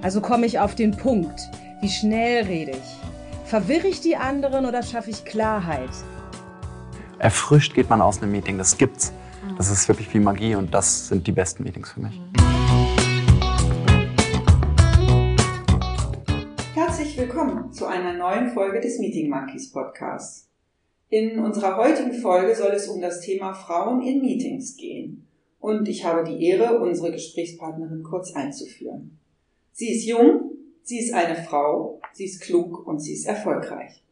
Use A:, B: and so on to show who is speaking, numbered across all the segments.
A: Also komme ich auf den Punkt. Wie schnell rede ich? Verwirre ich die anderen oder schaffe ich Klarheit?
B: Erfrischt geht man aus einem Meeting, das gibt's. Das ist wirklich wie Magie und das sind die besten Meetings für mich.
C: Herzlich willkommen zu einer neuen Folge des Meeting Monkeys Podcasts. In unserer heutigen Folge soll es um das Thema Frauen in Meetings gehen. Und ich habe die Ehre, unsere Gesprächspartnerin kurz einzuführen. Sie ist jung, sie ist eine Frau, sie ist klug und sie ist erfolgreich.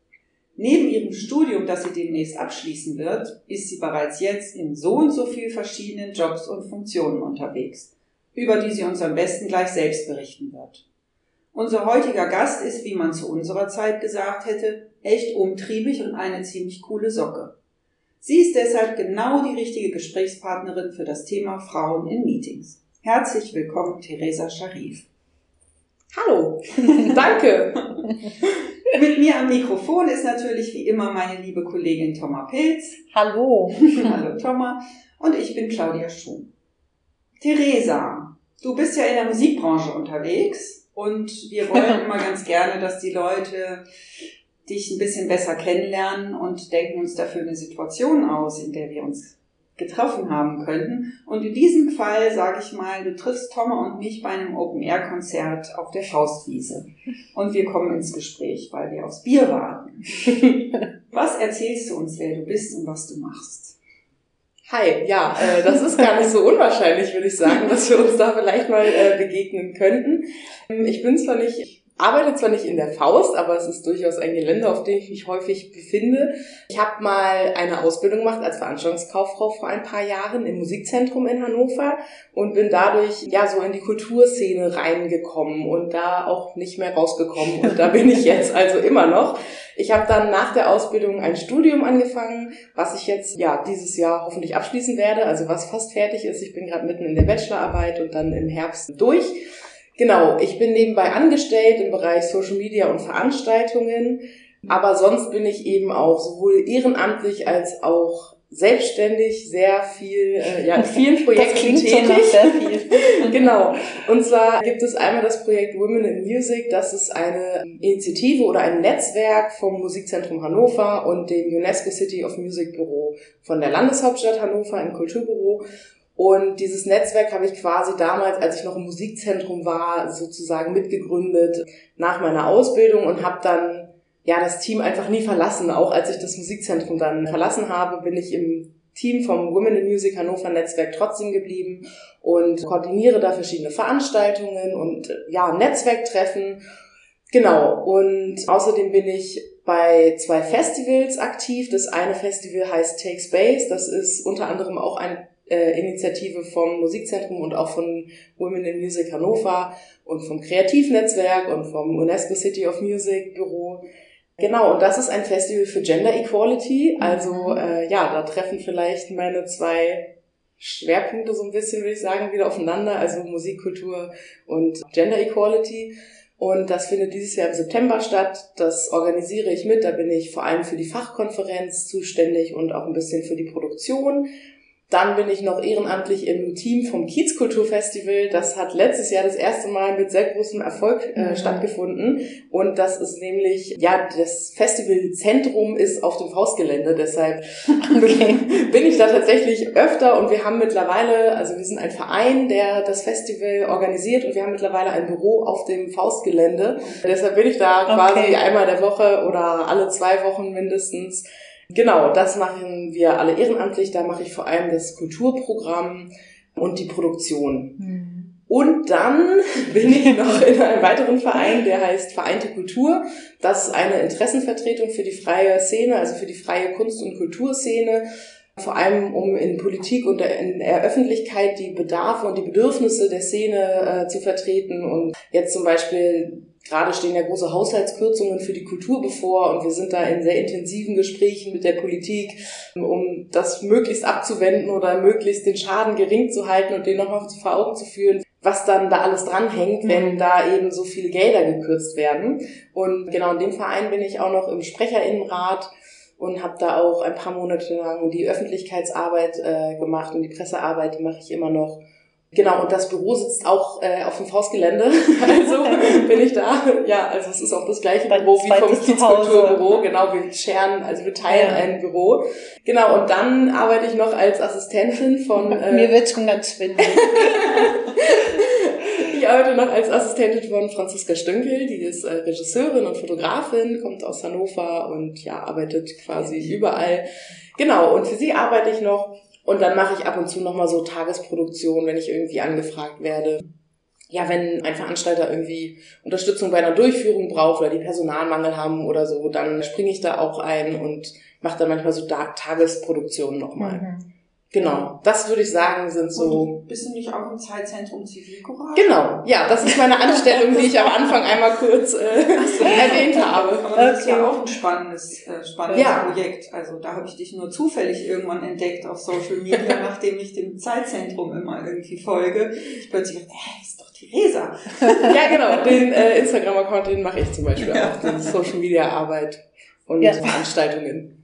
C: Neben ihrem Studium, das sie demnächst abschließen wird, ist sie bereits jetzt in so und so viel verschiedenen Jobs und Funktionen unterwegs, über die sie uns am besten gleich selbst berichten wird. Unser heutiger Gast ist, wie man zu unserer Zeit gesagt hätte, echt umtriebig und eine ziemlich coole Socke. Sie ist deshalb genau die richtige Gesprächspartnerin für das Thema Frauen in Meetings. Herzlich willkommen, Theresa Scharif.
D: Hallo, danke.
C: Mit mir am Mikrofon ist natürlich wie immer meine liebe Kollegin Thomas Pilz.
D: Hallo.
C: Hallo Thomas. Und ich bin Claudia Schuh. Theresa, du bist ja in der Musikbranche unterwegs und wir wollen immer ganz gerne, dass die Leute dich ein bisschen besser kennenlernen und denken uns dafür eine Situation aus, in der wir uns getroffen haben könnten. Und in diesem Fall sage ich mal, du triffst Tomme und mich bei einem Open-Air-Konzert auf der Faustwiese. Und wir kommen ins Gespräch, weil wir aufs Bier warten. Was erzählst du uns, wer du bist und was du machst?
D: Hi, ja, äh, das ist gar nicht so unwahrscheinlich, würde ich sagen, dass wir uns da vielleicht mal äh, begegnen könnten. Ähm, ich bin zwar nicht, ich arbeite zwar nicht in der Faust, aber es ist durchaus ein Gelände, auf dem ich mich häufig befinde. Ich habe mal eine Ausbildung gemacht als Veranstaltungskauffrau vor ein paar Jahren im Musikzentrum in Hannover und bin dadurch ja so in die Kulturszene reingekommen und da auch nicht mehr rausgekommen und da bin ich jetzt also immer noch. Ich habe dann nach der Ausbildung ein Studium angefangen, was ich jetzt ja dieses Jahr hoffentlich abschließen werde, also was fast fertig ist. Ich bin gerade mitten in der Bachelorarbeit und dann im Herbst durch. Genau, ich bin nebenbei angestellt im Bereich Social Media und Veranstaltungen, aber sonst bin ich eben auch sowohl ehrenamtlich als auch selbstständig sehr viel, äh, ja, in vielen Projekten tätig.
E: sehr viel.
D: genau. Und zwar gibt es einmal das Projekt Women in Music. Das ist eine Initiative oder ein Netzwerk vom Musikzentrum Hannover und dem UNESCO City of Music Büro von der Landeshauptstadt Hannover im Kulturbüro. Und dieses Netzwerk habe ich quasi damals, als ich noch im Musikzentrum war, sozusagen mitgegründet nach meiner Ausbildung und habe dann ja das Team einfach nie verlassen. Auch als ich das Musikzentrum dann verlassen habe, bin ich im Team vom Women in Music Hannover Netzwerk trotzdem geblieben und koordiniere da verschiedene Veranstaltungen und ja, Netzwerktreffen. Genau. Und außerdem bin ich bei zwei Festivals aktiv. Das eine Festival heißt Take Space. Das ist unter anderem auch eine äh, Initiative vom Musikzentrum und auch von Women in Music Hannover und vom Kreativnetzwerk und vom UNESCO City of Music Büro. Genau, und das ist ein Festival für Gender Equality. Also mhm. äh, ja, da treffen vielleicht meine zwei Schwerpunkte so ein bisschen, würde ich sagen, wieder aufeinander. Also Musikkultur und Gender Equality. Und das findet dieses Jahr im September statt. Das organisiere ich mit. Da bin ich vor allem für die Fachkonferenz zuständig und auch ein bisschen für die Produktion. Dann bin ich noch ehrenamtlich im Team vom Kiezkulturfestival. Das hat letztes Jahr das erste Mal mit sehr großem Erfolg äh, mhm. stattgefunden. Und das ist nämlich, ja, das Festivalzentrum ist auf dem Faustgelände. Deshalb okay. bin ich da tatsächlich öfter. Und wir haben mittlerweile, also wir sind ein Verein, der das Festival organisiert. Und wir haben mittlerweile ein Büro auf dem Faustgelände. Deshalb bin ich da quasi okay. einmal der Woche oder alle zwei Wochen mindestens Genau, das machen wir alle ehrenamtlich. Da mache ich vor allem das Kulturprogramm und die Produktion. Mhm. Und dann bin ich noch in einem weiteren Verein, der heißt Vereinte Kultur. Das ist eine Interessenvertretung für die freie Szene, also für die freie Kunst- und Kulturszene. Vor allem, um in Politik und in der Öffentlichkeit die Bedarfe und die Bedürfnisse der Szene äh, zu vertreten und jetzt zum Beispiel Gerade stehen ja große Haushaltskürzungen für die Kultur bevor und wir sind da in sehr intensiven Gesprächen mit der Politik, um das möglichst abzuwenden oder möglichst den Schaden gering zu halten und den nochmal vor Augen zu führen, was dann da alles dranhängt, wenn da eben so viele Gelder gekürzt werden. Und genau in dem Verein bin ich auch noch im Sprecherinnenrat und habe da auch ein paar Monate lang die Öffentlichkeitsarbeit äh, gemacht und die Pressearbeit, die mache ich immer noch. Genau, und das Büro sitzt auch äh, auf dem Faustgelände. also bin ich da. Ja, also es ist auch das gleiche Büro wie vom. Justizkulturbüro. Genau, wir scheren, also wir teilen
E: Ja.
D: ein Büro. Genau, und dann arbeite ich noch als Assistentin von... Äh,
E: Mir wird schon ganz schwindelig.
D: ich arbeite noch als Assistentin von Franziska Stünkel, die ist äh, Regisseurin und Fotografin, kommt aus Hannover und ja, arbeitet quasi überall. Genau, und für sie arbeite ich noch und dann mache ich ab und zu nochmal so Tagesproduktion, wenn ich irgendwie angefragt werde. Ja, wenn ein Veranstalter irgendwie Unterstützung bei einer Durchführung braucht oder die Personalmangel haben oder so, dann springe ich da auch ein und mache dann manchmal so Tagesproduktionen nochmal.
E: Mhm.
D: Genau, das würde ich sagen, sind so
C: Bist du nicht auch im Zeitzentrum Zivilcourage?
D: Genau, ja, das ist meine Anstellung, die ich am Anfang einmal kurz äh, erwähnt habe.
C: Aber das ist
E: Okay.
C: ja auch ein spannendes, äh, spannendes
D: Ja.
C: Projekt. Also da habe ich dich nur zufällig irgendwann entdeckt auf Social Media, nachdem ich dem Zeitzentrum immer irgendwie folge. Ich plötzlich dachte, hä, ist doch Theresa.
D: Ja, genau, den äh, Instagram-Account, den mache ich zum Beispiel auch, den Social-Media-Arbeit und
E: Ja.
D: Veranstaltungen.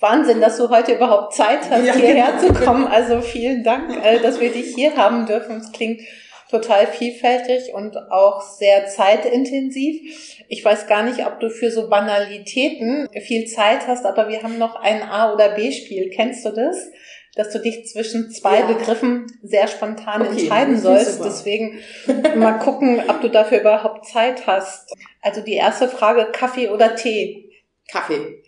E: Wahnsinn, dass du heute überhaupt Zeit hast,
C: Ja,
E: hierher
C: genau.
E: zu kommen. Also vielen Dank, äh, dass wir dich hier haben dürfen. Es klingt total vielfältig und auch sehr zeitintensiv. Ich weiß gar nicht, ob du für so Banalitäten viel Zeit hast, aber wir haben noch ein A- oder B-Spiel. Kennst du das? Dass du dich zwischen zwei
D: Ja.
E: Begriffen sehr spontan
D: Okay,
E: entscheiden sollst.
D: super.
E: Deswegen mal gucken, ob du dafür überhaupt Zeit hast. Also die erste Frage, Kaffee oder Tee?
D: Kaffee,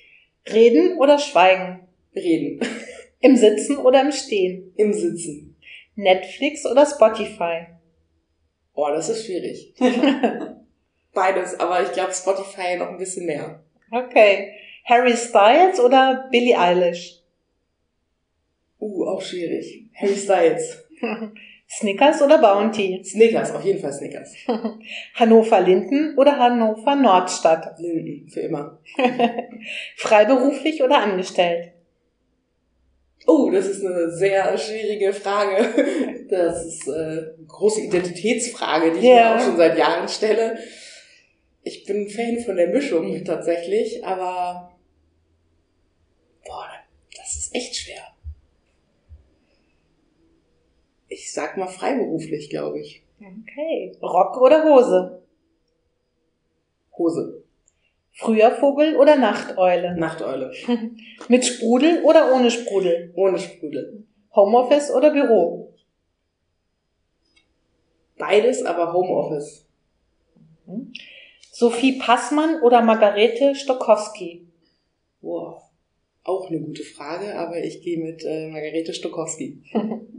E: Reden oder schweigen?
D: reden,
E: Im Sitzen oder im Stehen?
D: im Sitzen.
E: Netflix oder Spotify?
D: Oh, das ist schwierig. Beides, aber ich glaube Spotify noch ein bisschen mehr.
E: Okay. Harry Styles oder Billie Eilish?
D: Uh, auch schwierig. Harry Styles.
E: Snickers oder Bounty?
D: Snickers, auf jeden Fall Snickers.
E: Hannover Linden oder Hannover Nordstadt?
D: Linden, für immer.
E: Freiberuflich oder angestellt?
D: Oh, das ist eine sehr schwierige Frage. Das ist äh, eine große Identitätsfrage, die ich
E: Ja.
D: mir auch schon seit Jahren stelle. Ich bin Fan von der Mischung tatsächlich, aber boah, das ist echt schwer. Ich sag mal freiberuflich, glaube ich.
E: Okay. Rock oder Hose?
D: Hose,
E: Früher Vogel oder Nachteule?
D: Nachteule,
E: Mit Sprudel oder ohne Sprudel?
D: ohne Sprudel.
E: Homeoffice oder Büro?
D: Beides, aber Homeoffice.
E: Sophie Passmann oder Margarete Stokowski?
D: Wow. Auch eine gute Frage, aber ich gehe mit äh, Margarete Stokowski.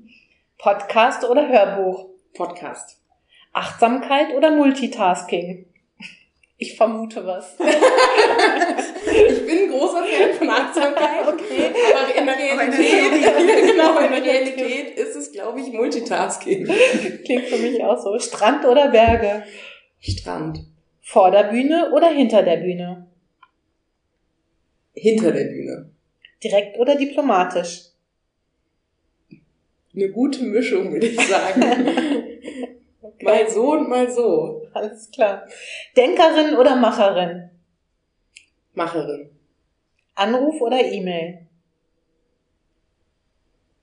E: Podcast oder Hörbuch?
D: Podcast.
E: Achtsamkeit oder Multitasking? Ich vermute was.
D: Ich bin ein großer Fan von Achtsamkeit.
E: Okay.
D: Aber in der Realität, genau, in der Realität ist es, glaube ich, Multitasking.
E: Klingt für mich auch so. Strand oder Berge?
D: Strand.
E: Vor der Bühne oder hinter der Bühne?
D: Hinter der Bühne.
E: Direkt oder diplomatisch?
D: Eine gute Mischung, würde ich sagen. Mal so und mal so.
E: Alles klar. Denkerin oder Macherin?
D: Macherin.
E: Anruf oder E-Mail?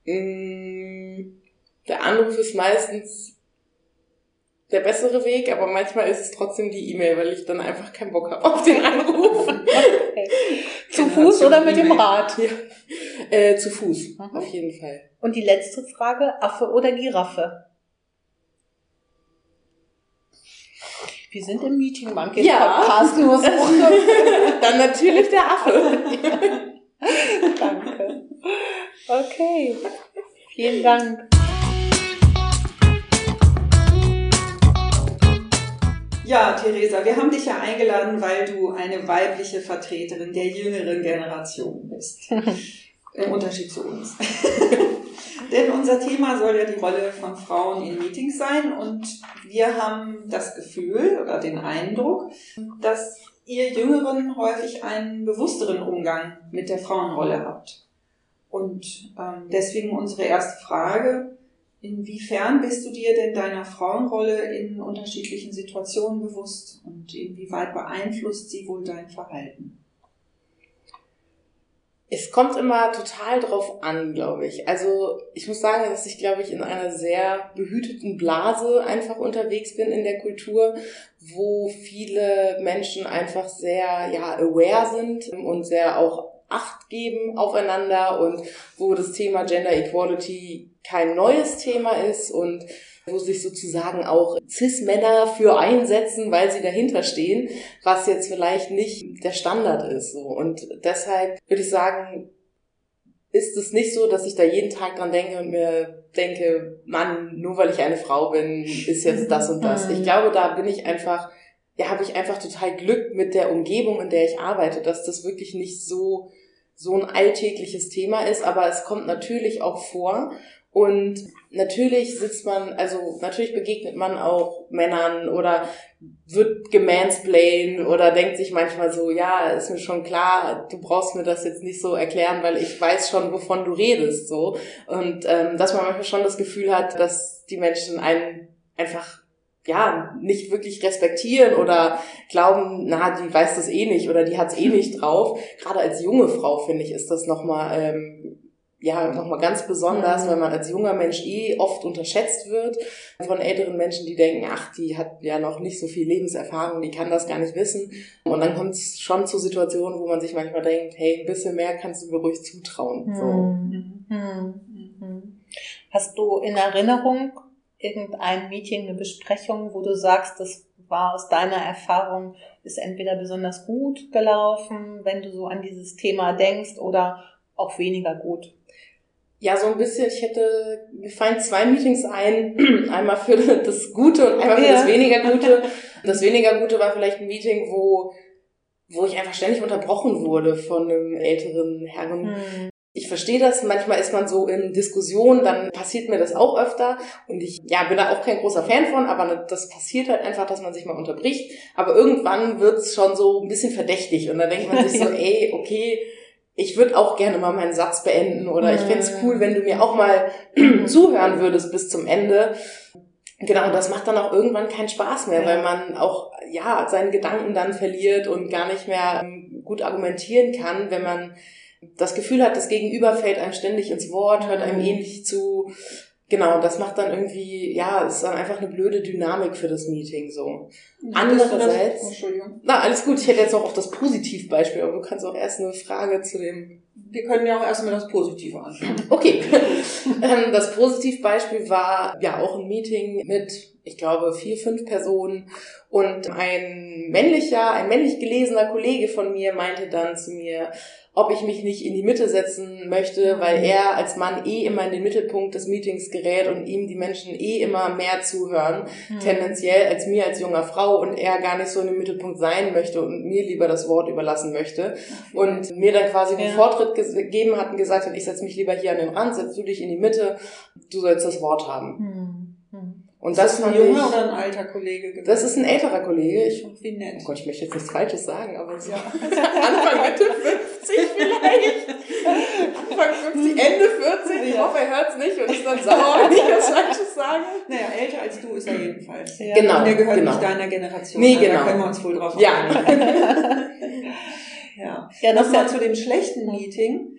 D: Mm, Der Anruf ist meistens der bessere Weg, aber manchmal ist es trotzdem die E-Mail, weil ich dann einfach keinen Bock habe auf den Anruf.
E: Okay. Zu Fuß oder mit dem Rad?
D: Ja. Äh, zu Fuß,
E: Mhm.
D: auf jeden Fall.
E: Und die letzte Frage, Affe oder Giraffe? Wir sind im Meeting Monkeys
D: Ja.
E: Podcast.
D: Dann natürlich der Affe.
E: Danke. Okay. Vielen Dank.
C: Ja, Theresa, wir haben dich ja eingeladen, weil du eine weibliche Vertreterin der jüngeren Generation bist. Im Unterschied zu uns. Denn unser Thema soll ja die Rolle von Frauen in Meetings sein und wir haben das Gefühl oder den Eindruck, dass ihr Jüngeren häufig einen bewussteren Umgang mit der Frauenrolle habt. Und ähm, deswegen unsere erste Frage, inwiefern bist du dir denn deiner Frauenrolle in unterschiedlichen Situationen bewusst und inwieweit beeinflusst sie wohl dein Verhalten?
D: Es kommt immer total drauf an, glaube ich. Also ich muss sagen, dass ich, glaube ich, in einer sehr behüteten Blase einfach unterwegs bin in der Kultur, wo viele Menschen einfach sehr ja aware sind und sehr auch Acht geben aufeinander und wo das Thema Gender Equality kein neues Thema ist und wo sich sozusagen auch Cis-Männer für einsetzen, weil sie dahinter stehen, was jetzt vielleicht nicht der Standard ist. So. Und deshalb würde ich sagen, ist es nicht so, dass ich da jeden Tag dran denke und mir denke, Mann, nur weil ich eine Frau bin, ist jetzt das und das. Ich mhm. glaube, da bin ich einfach, ja, habe ich einfach total Glück mit der Umgebung, in der ich arbeite, dass das wirklich nicht so so ein alltägliches Thema ist, aber es kommt natürlich auch vor. Und natürlich sitzt man, also natürlich begegnet man auch Männern oder wird gemansplained oder denkt sich manchmal so, ja, ist mir schon klar, du brauchst mir das jetzt nicht so erklären, weil ich weiß schon, wovon du redest, so. Und ähm, dass man manchmal schon das Gefühl hat, dass die Menschen einen einfach ja, nicht wirklich respektieren oder glauben, na, die weiß das eh nicht oder die hat's eh nicht drauf. Gerade als junge Frau, finde ich, ist das nochmal ähm, ja, nochmal ganz besonders, weil man als junger Mensch eh oft unterschätzt wird von älteren Menschen, die denken, ach, die hat ja noch nicht so viel Lebenserfahrung, die kann das gar nicht wissen. Und dann kommt es schon zu Situationen, wo man sich manchmal denkt, hey, ein bisschen mehr kannst du mir ruhig zutrauen. So.
E: Hm. Hm. Hm. Hast du in Erinnerung irgendein Meeting, eine Besprechung, wo du sagst, das war aus deiner Erfahrung, ist entweder besonders gut gelaufen, wenn du so an dieses Thema denkst, oder auch weniger gut?
D: Ja, so ein bisschen. Ich hätte, mir fallen zwei Meetings ein. Einmal für das Gute und einmal für das weniger Gute. Das weniger Gute war vielleicht ein Meeting, wo, wo ich einfach ständig unterbrochen wurde von einem älteren Herrn. Hm. Ich verstehe das, manchmal ist man so in Diskussionen, dann passiert mir das auch öfter. Und ich ja, bin da auch kein großer Fan von, aber das passiert halt einfach, dass man sich mal unterbricht. Aber irgendwann wird's schon so ein bisschen verdächtig. Und dann denkt man sich so, ey, okay, ich würde auch gerne mal meinen Satz beenden. Oder ich fände es cool, wenn du mir auch mal zuhören würdest bis zum Ende. Genau, und das macht dann auch irgendwann keinen Spaß mehr, weil man auch ja seinen Gedanken dann verliert und gar nicht mehr ähm, gut argumentieren kann, wenn man das Gefühl hat, das Gegenüber fällt einem ständig ins Wort, hört einem ähnlich zu. Genau, das macht dann irgendwie, ja, es ist dann einfach eine blöde Dynamik für das Meeting so. Andererseits, Entschuldigung. na alles gut, ich hätte jetzt noch auf das Positivbeispiel, aber du kannst auch erst eine Frage zu dem.
C: Wir können ja auch erstmal das Positive anschauen.
D: Okay, ähm, das Positivbeispiel war ja auch ein Meeting mit, ich glaube, vier, fünf Personen und ein männlicher, ein männlich gelesener Kollege von mir meinte dann zu mir, ob ich mich nicht in die Mitte setzen möchte, weil mhm. er als Mann eh immer in den Mittelpunkt des Meetings gerät und ihm die Menschen eh immer mehr zuhören, mhm. tendenziell als mir als junger Frau und er gar nicht so in dem Mittelpunkt sein möchte und mir lieber das Wort überlassen möchte und mir dann quasi den Vortritt gegeben hat und gesagt hat, ich setze mich lieber hier an den Rand, setz du dich in die Mitte, du sollst das Wort haben. Mhm.
C: Und das, ist ein junger oder ein alter Kollege
D: gewesen? Das ist ein älterer Kollege. Ich,
C: Wie nett.
D: Oh Gott, ich möchte jetzt nichts Falsches sagen, aber so ja. Anfang Mitte 50 vielleicht. Anfang 50, Ende 40. Ich hoffe, er hört es nicht und ist dann sauer, wenn ich was Falsches sage.
C: Naja, älter als du ist er jedenfalls.
D: Ja. Genau. Und
C: der gehört
D: genau.
C: nicht deiner Generation.
D: Nee, genau.
C: Da können wir uns wohl drauf
D: ja.
C: ja. Ja, nochmal zu dem schlechten Meeting.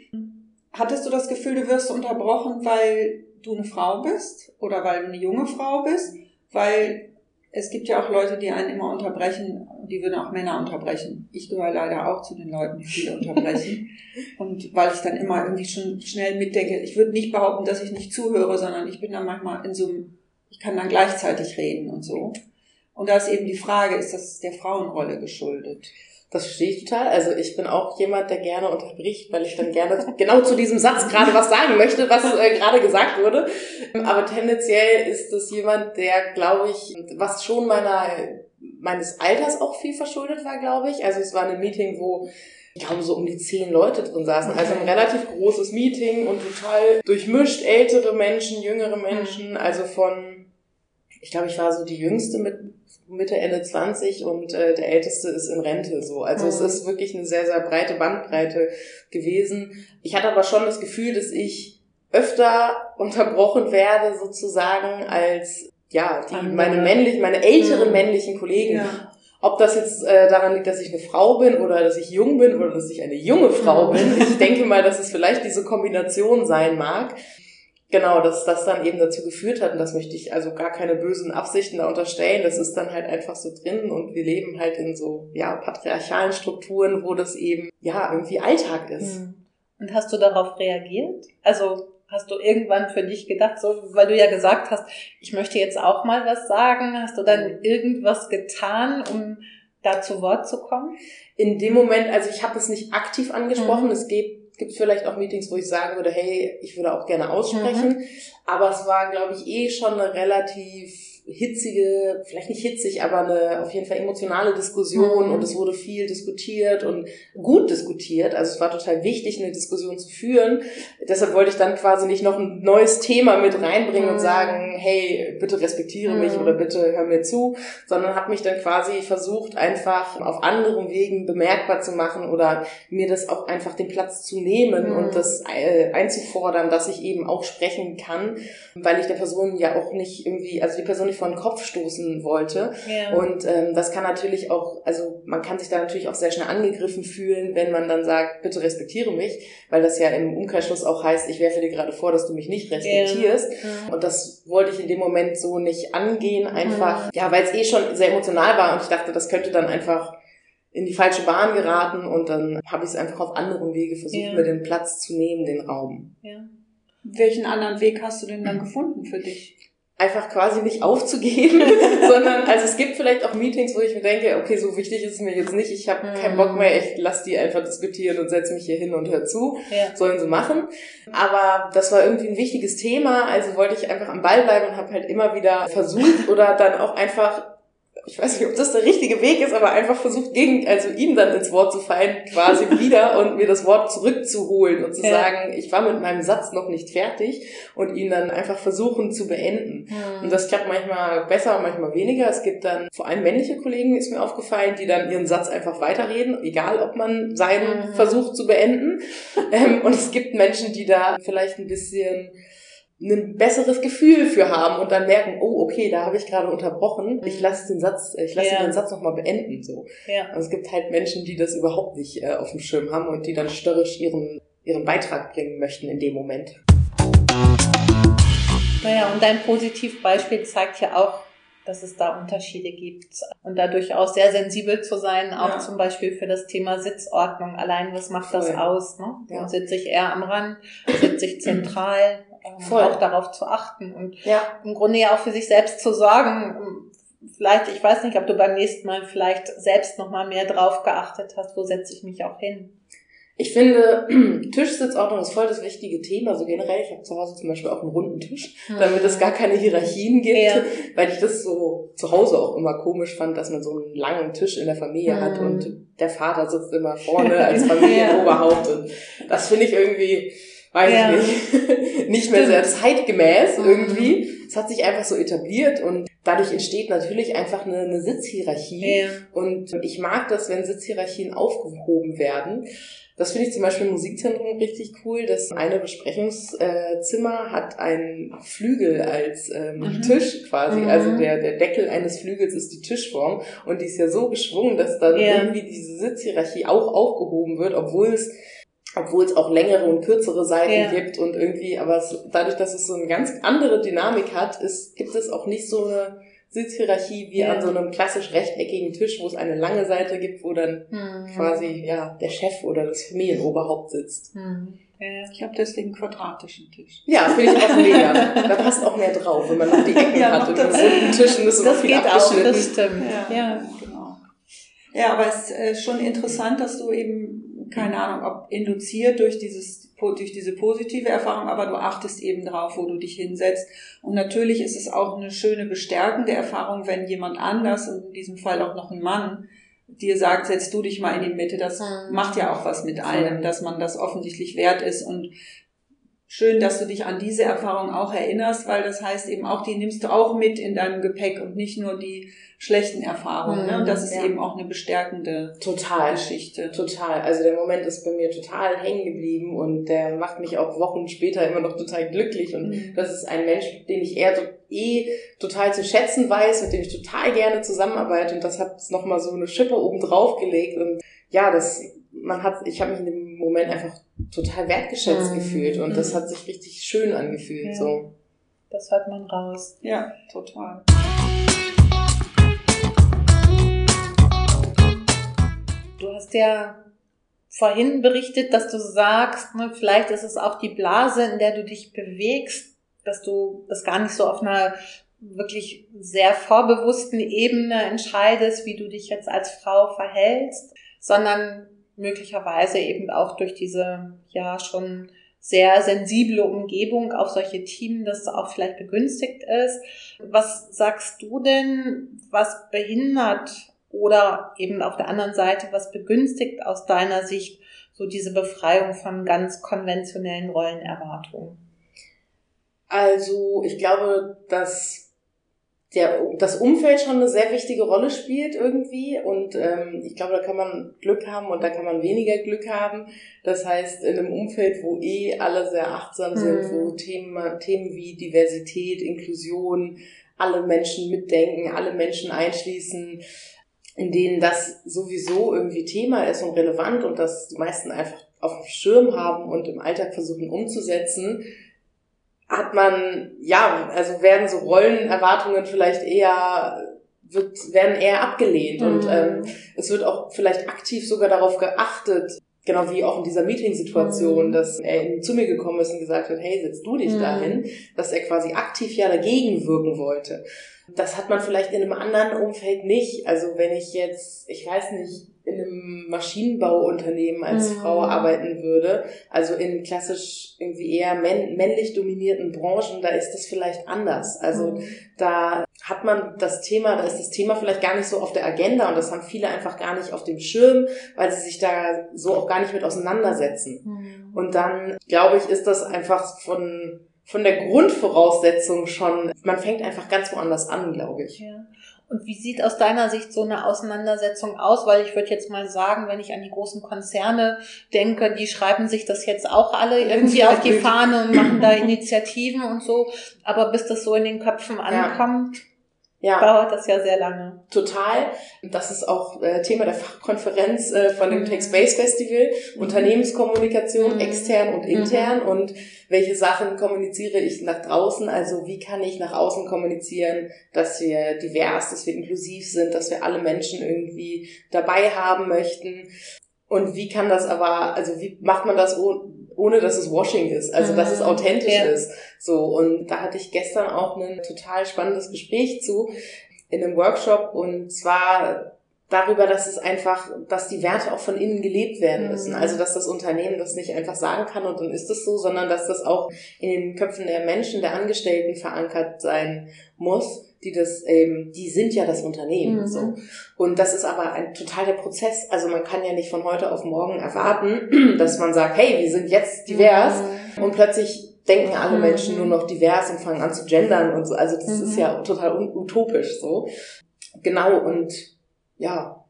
C: Hattest du das Gefühl, du wirst unterbrochen, weil du eine Frau bist oder weil du eine junge Frau bist, weil es gibt ja auch Leute, die einen immer unterbrechen, die würden auch Männer unterbrechen. Ich gehöre leider auch zu den Leuten, die viele unterbrechen. Und weil ich dann immer irgendwie schon schnell mitdenke, ich würde nicht behaupten, dass ich nicht zuhöre, sondern ich bin dann manchmal in so einem, ich kann dann gleichzeitig reden und so. Und da ist eben die Frage, ist das der Frauenrolle geschuldet?
D: Das verstehe ich total. Also ich bin auch jemand, der gerne unterbricht, weil ich dann gerne genau zu diesem Satz gerade was sagen möchte, was äh, gerade gesagt wurde. Aber tendenziell ist das jemand, der, glaube ich, was schon meiner meines Alters auch viel verschuldet war, glaube ich. Also es war ein Meeting, wo ich glaube, so um die zehn Leute drin saßen. Also ein relativ großes Meeting und total durchmischt. Ältere Menschen, jüngere Menschen. Also von, ich glaube, ich war so die Jüngste mit Mitte, Ende 20 und äh, der Älteste ist in Rente. So. Also mhm. es ist wirklich eine sehr, sehr breite Bandbreite gewesen. Ich hatte aber schon das Gefühl, dass ich öfter unterbrochen werde, sozusagen, als ja, die, meine männlichen, meine älteren mhm. männlichen Kollegen. Ja. Ob das jetzt äh, daran liegt, dass ich eine Frau bin oder dass ich jung bin oder dass ich eine junge Frau bin. Ich denke mal, dass es vielleicht diese Kombination sein mag. Genau, dass das dann eben dazu geführt hat, und das möchte ich also gar keine bösen Absichten da unterstellen, das ist dann halt einfach so drin und wir leben halt in so, ja, patriarchalen Strukturen, wo das eben, ja, irgendwie Alltag ist. Hm.
E: Und hast du darauf reagiert? Also Hast du irgendwann für dich gedacht, so, weil du ja gesagt hast, ich möchte jetzt auch mal was sagen, hast du dann irgendwas getan, um da zu Wort zu kommen?
D: In dem Moment, also ich habe es nicht aktiv angesprochen, mhm. es gibt, gibt vielleicht auch Meetings, wo ich sagen würde, hey, ich würde auch gerne aussprechen, mhm. aber es war, glaube ich, eh schon eine relativ hitzige, vielleicht nicht hitzig, aber eine auf jeden Fall emotionale Diskussion mhm. und es wurde viel diskutiert und gut diskutiert. Also es war total wichtig, eine Diskussion zu führen. Deshalb wollte ich dann quasi nicht noch ein neues Thema mit reinbringen mhm. und sagen, hey, bitte respektiere mhm. mich oder bitte hör mir zu, sondern habe mich dann quasi versucht, einfach auf anderen Wegen bemerkbar zu machen oder mir das auch einfach den Platz zu nehmen und mhm. das äh, einzufordern, dass ich eben auch sprechen kann, weil ich der Person ja auch nicht irgendwie, also die Person nicht vor den Kopf stoßen wollte. Ja. Und ähm, das kann natürlich auch, also man kann sich da natürlich auch sehr schnell angegriffen fühlen, wenn man dann sagt, bitte respektiere mich, weil das ja im Umkehrschluss auch heißt, ich werfe dir gerade vor, dass du mich nicht respektierst. Ja. Und das wollte ich in dem Moment so nicht angehen, einfach, ja, ja weil es eh schon sehr emotional war und ich dachte, das könnte dann einfach in die falsche Bahn geraten und dann habe ich es einfach auf anderem Wege versucht, mir den Platz zu nehmen, den Raum.
C: Ja. Welchen anderen Weg hast du denn dann gefunden für dich?
D: Einfach quasi nicht aufzugeben, sondern also es gibt vielleicht auch Meetings, wo ich mir denke, okay, so wichtig ist es mir jetzt nicht, ich habe mhm. keinen Bock mehr, ich lass die einfach diskutieren und setze mich hier hin und hör zu, ja. sollen sie machen. Aber das war irgendwie ein wichtiges Thema, also wollte ich einfach am Ball bleiben und habe halt immer wieder versucht oder dann auch einfach ich weiß nicht, ob das der richtige Weg ist, aber einfach versucht, gegen, also ihm dann ins Wort zu fallen, quasi wieder und mir das Wort zurückzuholen und zu ja. sagen, ich war mit meinem Satz noch nicht fertig und ihn dann einfach versuchen zu beenden. Mhm. Und das klappt manchmal besser, manchmal weniger. Es gibt dann vor allem männliche Kollegen, ist mir aufgefallen, die dann ihren Satz einfach weiterreden, egal ob man seinen mhm. versucht zu beenden. Ähm, und es gibt Menschen, die da vielleicht ein bisschen ein besseres Gefühl für haben und dann merken, oh, okay, da habe ich gerade unterbrochen. Ich lasse den Satz, ich lasse ja. den Satz nochmal beenden. So. Ja. Also es gibt halt Menschen, die das überhaupt nicht äh, auf dem Schirm haben und die dann störrisch ihren, ihren Beitrag bringen möchten in dem Moment.
E: Naja, und dein Positivbeispiel zeigt ja auch, dass es da Unterschiede gibt und da durchaus sehr sensibel zu sein, auch ja. zum Beispiel für das Thema Sitzordnung. Allein, was macht Voll. das aus? Ne? Ja. Sitze ich eher am Rand, sitze ich zentral, Voll. auch darauf zu achten und ja. im Grunde ja auch für sich selbst zu sorgen. Vielleicht, ich weiß nicht, ob du beim nächsten Mal vielleicht selbst nochmal mehr drauf geachtet hast, wo setze ich mich auch hin.
D: Ich finde, Tischsitzordnung ist voll das wichtige Thema. So generell, ich habe zu Hause zum Beispiel auch einen runden Tisch, damit es gar keine Hierarchien gibt, ja. weil ich das so zu Hause auch immer komisch fand, dass man so einen langen Tisch in der Familie mhm. hat und der Vater sitzt immer vorne als Familienoberhaupt. Und das finde ich irgendwie, weiß ja. ich nicht, nicht mehr sehr zeitgemäß mhm. irgendwie. Es hat sich einfach so etabliert und dadurch entsteht natürlich einfach eine, eine Sitzhierarchie. Ja. Und ich mag das, wenn Sitzhierarchien aufgehoben werden. Das finde ich zum Beispiel im Musikzentrum richtig cool. Das eine Besprechungszimmer hat einen Flügel als ähm, mhm. Tisch quasi. Mhm. Also der, der Deckel eines Flügels ist die Tischform. Und die ist ja so geschwungen, dass dann ja. irgendwie diese Sitzhierarchie auch aufgehoben wird, obwohl es obwohl es auch längere und kürzere Seiten ja. gibt und irgendwie, aber es, dadurch, dass es so eine ganz andere Dynamik hat, ist, gibt es auch nicht so eine Sitzhierarchie wie ja. an so einem klassisch rechteckigen Tisch, wo es eine lange Seite gibt, wo dann mhm. quasi ja der Chef oder das Familienoberhaupt sitzt.
C: Mhm. Ich habe deswegen einen quadratischen Tisch.
D: Ja, finde ich auch mega. da passt auch mehr drauf, wenn man noch die Ecken ja, hat und einen runden Tisch und ist
E: das viel geht auch, das stimmt.
C: Ja, ja. genau. Ja, aber es ist äh, schon interessant, dass du eben keine Ahnung, ob induziert durch dieses durch diese positive Erfahrung, aber du achtest eben drauf, wo du dich hinsetzt. Und natürlich ist es auch eine schöne bestärkende Erfahrung, wenn jemand anders, und in diesem Fall auch noch ein Mann, dir sagt, setz du dich mal in die Mitte. Das mhm. macht ja auch was mit einem, dass man das offensichtlich wert ist. Und schön, dass du dich an diese Erfahrung auch erinnerst, weil das heißt eben auch, die nimmst du auch mit in deinem Gepäck und nicht nur die schlechten Erfahrungen. Ne? Und das ist ja. eben auch eine bestärkende
D: total,
C: Geschichte.
D: Total. Also der Moment ist bei mir total hängen geblieben und der macht mich auch Wochen später immer noch total glücklich. Und mhm. das ist ein Mensch, den ich eher so, eh total zu schätzen weiß, mit dem ich total gerne zusammenarbeite. Und das hat nochmal so eine Schippe oben drauf gelegt. Und ja, das, man hat, ich habe mich in dem Moment einfach total wertgeschätzt mhm. gefühlt und das mhm. hat sich richtig schön angefühlt. Ja. So.
E: Das hört man raus.
C: Ja, total.
E: Du hast ja vorhin berichtet, dass du sagst, ne, vielleicht ist es auch die Blase, in der du dich bewegst, dass du das gar nicht so auf einer wirklich sehr vorbewussten Ebene entscheidest, wie du dich jetzt als Frau verhältst, sondern möglicherweise eben auch durch diese ja schon sehr sensible Umgebung auf solche Themen, das auch vielleicht begünstigt ist. Was sagst du denn, was behindert oder eben auf der anderen Seite, was begünstigt aus deiner Sicht so diese Befreiung von ganz konventionellen Rollenerwartungen?
D: Also ich glaube, dass der, das Umfeld schon eine sehr wichtige Rolle spielt irgendwie und ähm, ich glaube, da kann man Glück haben und da kann man weniger Glück haben. Das heißt, in einem Umfeld, wo eh alle sehr achtsam sind, mhm. wo Themen, Themen wie Diversität, Inklusion, alle Menschen mitdenken, alle Menschen einschließen, in denen das sowieso irgendwie Thema ist und relevant und das die meisten einfach auf dem Schirm haben und im Alltag versuchen umzusetzen, hat man, ja, also werden so Rollenerwartungen vielleicht eher wird, werden eher abgelehnt mhm. und ähm, es wird auch vielleicht aktiv sogar darauf geachtet, genau wie auch in dieser Meetingsituation, mhm. dass er zu mir gekommen ist und gesagt hat, hey, setz du dich mhm. dahin, dass er quasi aktiv ja dagegen wirken wollte. Das hat man vielleicht in einem anderen Umfeld nicht. Also wenn ich jetzt, ich weiß nicht, in einem Maschinenbauunternehmen als mhm. Frau arbeiten würde, also in klassisch irgendwie eher männlich dominierten Branchen, da ist das vielleicht anders. Also mhm. da hat man das Thema, da ist das Thema vielleicht gar nicht so auf der Agenda und das haben viele einfach gar nicht auf dem Schirm, weil sie sich da so auch gar nicht mit auseinandersetzen. Mhm. Und dann, glaube ich, ist das einfach von von der Grundvoraussetzung schon, man fängt einfach ganz woanders an, glaube ich.
E: Ja. Und wie sieht aus deiner Sicht so eine Auseinandersetzung aus? Weil ich würde jetzt mal sagen, wenn ich an die großen Konzerne denke, die schreiben sich das jetzt auch alle irgendwie auf die Fahne und machen da Initiativen und so. Aber bis das so in den Köpfen ankommt, ja ja. dauert das ja sehr lange.
D: Total. Das ist auch äh, Thema der Fachkonferenz äh, von dem mhm. Tech Space Festival. Mhm. Unternehmenskommunikation, mhm. extern und intern. Mhm. Und welche Sachen kommuniziere ich nach draußen? Also wie kann ich nach außen kommunizieren, dass wir divers, dass wir inklusiv sind, dass wir alle Menschen irgendwie dabei haben möchten? Und wie kann das aber, also wie macht man das ohne dass es Washing ist, also dass es mhm. authentisch ja. ist. So, und da hatte ich gestern auch ein total spannendes Gespräch zu in einem Workshop und zwar darüber, dass es einfach, dass die Werte auch von innen gelebt werden müssen. Mhm. Also dass das Unternehmen das nicht einfach sagen kann und dann ist es so, sondern dass das auch in den Köpfen der Menschen, der Angestellten verankert sein muss die das eben, die sind ja das Unternehmen. Mhm. So. Und das ist aber ein totaler Prozess. Also man kann ja nicht von heute auf morgen erwarten, dass man sagt, hey, wir sind jetzt divers mhm. und plötzlich denken alle mhm. Menschen nur noch divers und fangen an zu gendern und so. Also das ist ja mhm. total utopisch so. Genau, und ja,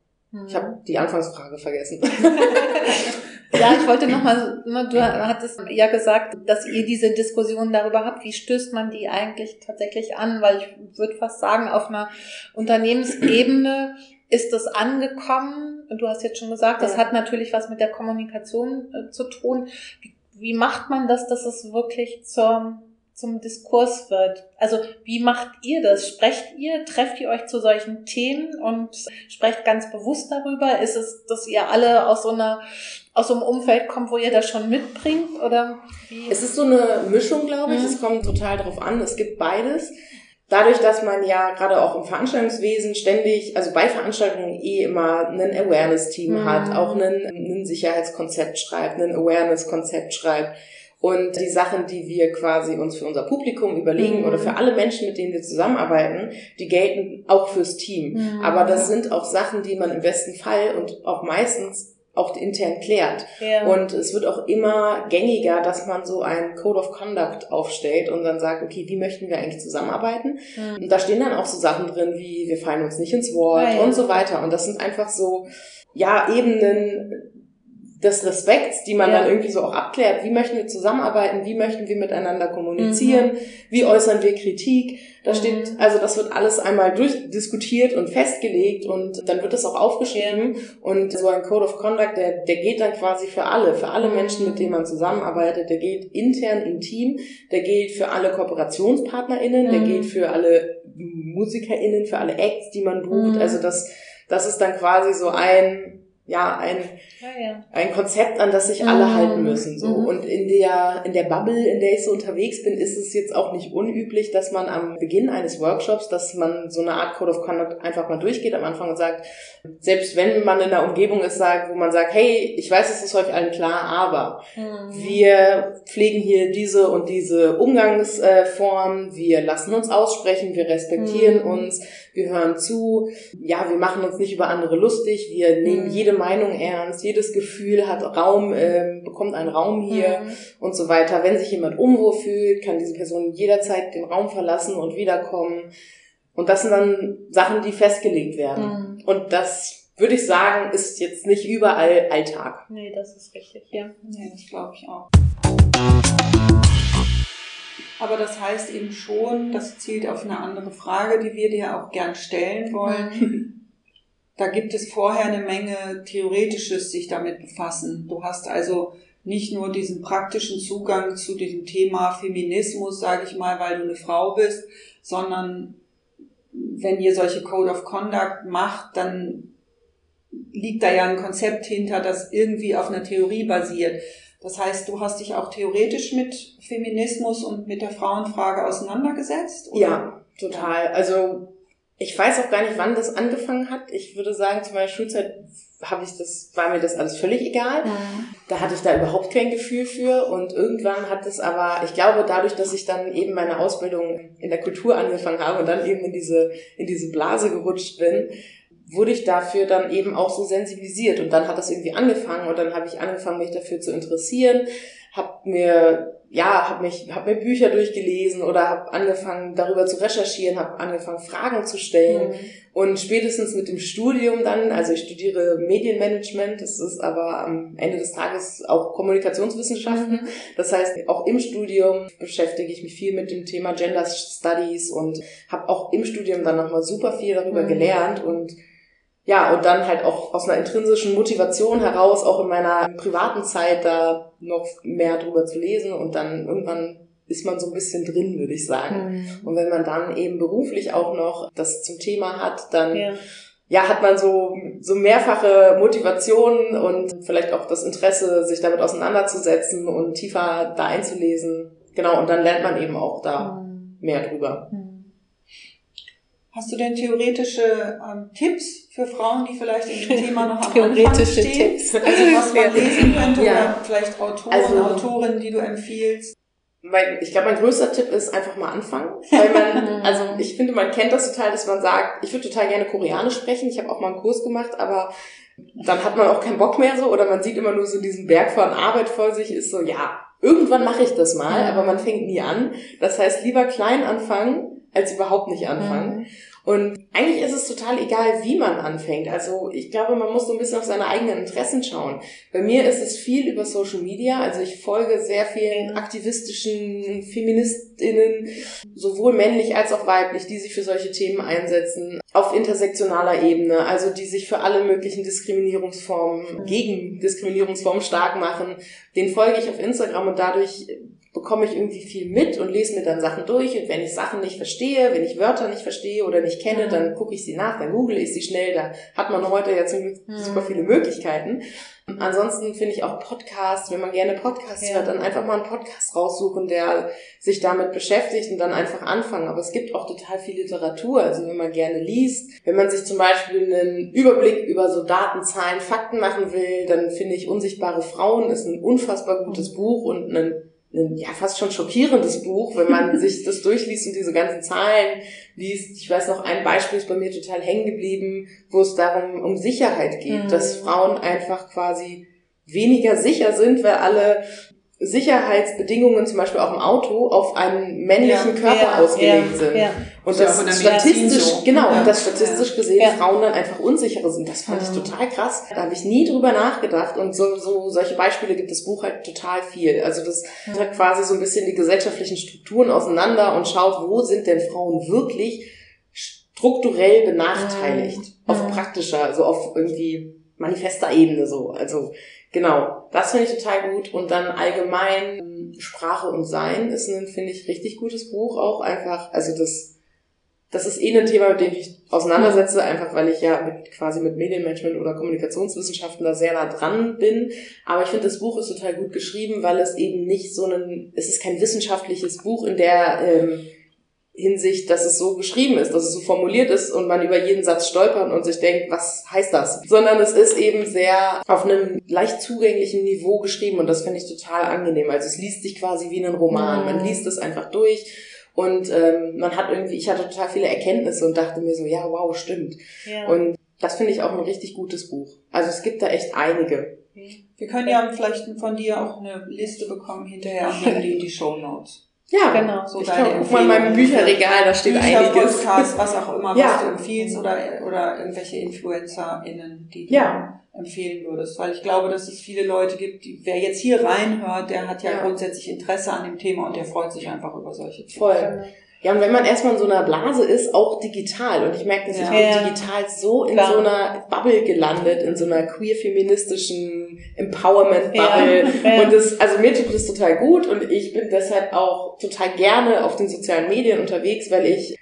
D: ich habe mhm. die Anfangsfrage vergessen.
E: Ja, ich wollte nochmal, ne, du hattest ja gesagt, dass ihr diese Diskussion darüber habt, wie stößt man die eigentlich tatsächlich an, weil ich würde fast sagen, auf einer Unternehmensebene ist das angekommen. Du hast jetzt schon gesagt, das hat natürlich was mit der Kommunikation äh, zu tun. Wie, wie macht man das, dass es wirklich zur zum Diskurs wird. Also wie macht ihr das? Sprecht ihr, trefft ihr euch zu solchen Themen und sprecht ganz bewusst darüber? Ist es, dass ihr alle aus so einer aus so einem Umfeld kommt, wo ihr das schon mitbringt oder
D: wie? Es ist so eine Mischung, glaube ich. Mhm. Es kommt total drauf an. Es gibt beides. dadurch, dass man ja gerade auch im Veranstaltungswesen ständig, also bei Veranstaltungen eh immer ein Awareness-Team
E: Mhm.
D: hat, auch ein, Sicherheitskonzept schreibt, ein Awareness-Konzept schreibt. Und die Sachen, die wir quasi uns für unser Publikum überlegen
E: Mhm.
D: oder für alle Menschen, mit denen wir zusammenarbeiten, die gelten auch fürs Team.
E: Mhm.
D: Aber das sind auch Sachen, die man im besten Fall und auch meistens auch intern klärt.
E: Ja.
D: Und es wird auch immer gängiger, dass man so einen Code of Conduct aufstellt und dann sagt, okay, wie möchten wir eigentlich zusammenarbeiten?
E: Mhm.
D: Und da stehen dann auch so Sachen drin wie, wir fallen uns nicht ins Wort
E: ja.
D: und so weiter. Und das sind einfach so, ja, Ebenen des Respekts, die man
E: Ja.
D: dann irgendwie so auch abklärt. Wie möchten wir zusammenarbeiten? Wie möchten wir miteinander kommunizieren?
E: Mhm.
D: Wie äußern wir Kritik? Da
E: Mhm.
D: steht, also das wird alles einmal durchdiskutiert und festgelegt und dann wird das auch aufgeschrieben. Und so ein Code of Conduct, der, der geht dann quasi für alle, für alle
E: Mhm.
D: Menschen, mit denen man zusammenarbeitet. Der gilt intern im Team, der gilt für alle KooperationspartnerInnen, der
E: Mhm.
D: gilt für alle MusikerInnen, für alle Acts, die man bucht.
E: Mhm.
D: Also das, das ist dann quasi so ein, ja, ein,
E: Ah, ja.
D: ein Konzept, an das sich alle
E: Mhm.
D: halten müssen. So.
E: Mhm.
D: Und in der, in der Bubble, in der ich so unterwegs bin, ist es jetzt auch nicht unüblich, dass man am Beginn eines Workshops, dass man so eine Art Code of Conduct einfach mal durchgeht am Anfang und sagt, selbst wenn man in einer Umgebung ist, sagt, wo man sagt, hey, ich weiß, es ist euch allen klar, aber
E: Mhm.
D: wir pflegen hier diese und diese Umgangsform, wir lassen uns aussprechen, wir respektieren
E: Mhm.
D: uns, wir hören zu, ja, wir machen uns nicht über andere lustig, wir nehmen
E: Mhm.
D: Meinung ernst, jedes Gefühl hat Raum, ähm, bekommt einen Raum hier
E: Mhm.
D: und so weiter. Wenn sich jemand unwohl fühlt, kann diese Person jederzeit den Raum verlassen und wiederkommen. Und das sind dann Sachen, die festgelegt werden.
E: Mhm.
D: Und das würde ich sagen, ist jetzt nicht überall Alltag.
E: Nee, das ist richtig, ja.
C: Nee, das glaube ich auch. Aber das heißt eben schon, das zielt auf eine andere Frage, die wir dir auch gern stellen wollen. Da gibt es vorher eine Menge Theoretisches sich damit befassen. Du hast also nicht nur diesen praktischen Zugang zu diesem Thema Feminismus, sage ich mal, weil du eine Frau bist, sondern wenn ihr solche Code of Conduct macht, dann liegt da ja ein Konzept hinter, das irgendwie auf einer Theorie basiert. Das heißt, du hast dich auch theoretisch mit Feminismus und mit der Frauenfrage auseinandergesetzt? Oder?
D: Ja, total. Also ich weiß auch gar nicht, wann das angefangen hat. Ich würde sagen, zu meiner Schulzeit habe ich das, war mir das alles völlig egal. Da hatte ich da überhaupt kein Gefühl für und irgendwann hat es aber, ich glaube, dadurch, dass ich dann eben meine Ausbildung in der Kultur angefangen habe und dann eben in diese, in diese Blase gerutscht bin, wurde ich dafür dann eben auch so sensibilisiert und dann hat das irgendwie angefangen und dann habe ich angefangen, mich dafür zu interessieren, habe mir ja, habe mich habe mir Bücher durchgelesen oder habe angefangen darüber zu recherchieren, habe angefangen Fragen zu stellen
E: Mhm.
D: und spätestens mit dem Studium dann, also ich studiere Medienmanagement, das ist aber am Ende des Tages auch Kommunikationswissenschaften.
E: Mhm.
D: Das heißt, auch im Studium beschäftige ich mich viel mit dem Thema Gender Studies und habe auch im Studium dann nochmal super viel darüber
E: Mhm.
D: gelernt und ja, und dann halt auch aus einer intrinsischen Motivation heraus, auch in meiner privaten Zeit da noch mehr drüber zu lesen und dann irgendwann ist man so ein bisschen drin, würde ich sagen.
E: Mhm.
D: Und wenn man dann eben beruflich auch noch das zum Thema hat, dann
E: Ja.
D: ja, hat man so, so mehrfache Motivationen und vielleicht auch das Interesse, sich damit auseinanderzusetzen und tiefer da einzulesen. Genau, und dann lernt man eben auch da
E: Mhm.
D: mehr drüber.
C: Hast du denn theoretische ähm, Tipps für Frauen, die vielleicht in dem Thema noch am
E: Theoretische
C: Anfang stehen?
E: Tipps.
C: Also was man lesen könnte
D: Ja.
C: oder vielleicht Autoren,
D: Also-
C: Autorinnen, die du empfiehlst?
D: Mein, ich glaube, mein größter Tipp ist einfach mal anfangen. Weil man, also ich finde, man kennt das total, dass man sagt, ich würde total gerne Koreanisch sprechen. Ich habe auch mal einen Kurs gemacht, aber dann hat man auch keinen Bock mehr so oder man sieht immer nur so diesen Berg von Arbeit vor sich, ist so, ja, irgendwann mache ich das mal, aber man fängt nie an. Das heißt, lieber klein anfangen, als überhaupt nicht anfangen. Und eigentlich ist es total egal, wie man anfängt. Also ich glaube, man muss so ein bisschen auf seine eigenen Interessen schauen. Bei mir ist es viel über Social Media. Also ich folge sehr vielen aktivistischen Feministinnen, sowohl männlich als auch weiblich, die sich für solche Themen einsetzen. Auf intersektionaler Ebene, also die sich für alle möglichen Diskriminierungsformen, gegen Diskriminierungsformen stark machen. Den folge ich auf Instagram und dadurch bekomme ich irgendwie viel mit und lese mir dann Sachen durch und wenn ich Sachen nicht verstehe, wenn ich Wörter nicht verstehe oder nicht kenne, dann gucke ich sie nach, dann google ich sie schnell, da hat man heute ja zum Glück super viele Möglichkeiten. Ansonsten finde ich auch Podcasts, wenn man gerne Podcasts ja. hört, dann einfach mal einen Podcast raussuchen, der sich damit beschäftigt und dann einfach anfangen. Aber es gibt auch total viel Literatur. Also wenn man gerne liest, wenn man sich zum Beispiel einen Überblick über so Daten, Zahlen, Fakten machen will, dann finde ich Unsichtbare Frauen ist ein unfassbar gutes Buch und ein ja fast schon schockierendes Buch, wenn man sich das durchliest und diese ganzen Zahlen liest. Ich weiß noch, ein Beispiel ist bei mir total hängen geblieben, wo es darum um Sicherheit geht, mhm. dass Frauen einfach quasi weniger sicher sind, weil alle Sicherheitsbedingungen, zum Beispiel auch im Auto, auf einen männlichen ja, Körper ja, ausgelegt ja, sind. Und das, das statistisch, so. genau, und das statistisch gesehen Frauen dann einfach unsicherer sind. Das fand ich total krass. Da habe ich nie drüber nachgedacht. Und so, so solche Beispiele gibt das Buch halt total viel. Also das hat quasi so ein bisschen die gesellschaftlichen Strukturen auseinander und schaut, wo sind denn Frauen wirklich strukturell benachteiligt. Auf praktischer, also auf irgendwie manifester Ebene so. Also Genau, das finde ich total gut. Und dann allgemein Sprache und Sein ist ein, finde ich, richtig gutes Buch auch einfach. Also das, das ist eh ein Thema, mit dem ich auseinandersetze, einfach weil ich ja mit, quasi mit Medienmanagement oder Kommunikationswissenschaften da sehr nah dran bin. Aber ich finde, das Buch ist total gut geschrieben, weil es eben nicht so ein, es ist kein wissenschaftliches Buch in der, ähm, Hinsicht, dass es so geschrieben ist, dass es so formuliert ist und man über jeden Satz stolpert und sich denkt, was heißt das? Sondern es ist eben sehr auf einem leicht zugänglichen Niveau geschrieben und das finde ich total angenehm. Also es liest sich quasi wie ein Roman. Man liest es einfach durch und ähm, man hat irgendwie, ich hatte total viele Erkenntnisse und dachte mir so, ja, wow, stimmt. Ja. Und das finde ich auch ein richtig gutes Buch. Also es gibt da echt einige.
C: Wir können ja vielleicht von dir auch eine Liste bekommen hinterher und nehmen die in die Show Notes.
D: Ja, genau. So ich glaube, guck mal in meinem Bücherregal, da steht Bücher, einiges.
C: Podcast, was auch immer, ja. was du empfiehlst oder, oder irgendwelche InfluencerInnen, die du ja. empfehlen würdest. Weil ich glaube, dass es viele Leute gibt, die, wer jetzt hier reinhört, der hat ja, ja. grundsätzlich Interesse an dem Thema und der freut sich einfach über solche
D: Themen. Voll. Ja, und wenn man erstmal in so einer Blase ist, auch digital. Und ich merke, dass ja. ich bin digital so in Klar. so einer Bubble gelandet, in so einer queer-feministischen Empowerment-Bubble. Ja. Ja. Und das, also mir tut das total gut und ich bin deshalb auch total gerne auf den sozialen Medien unterwegs, weil ich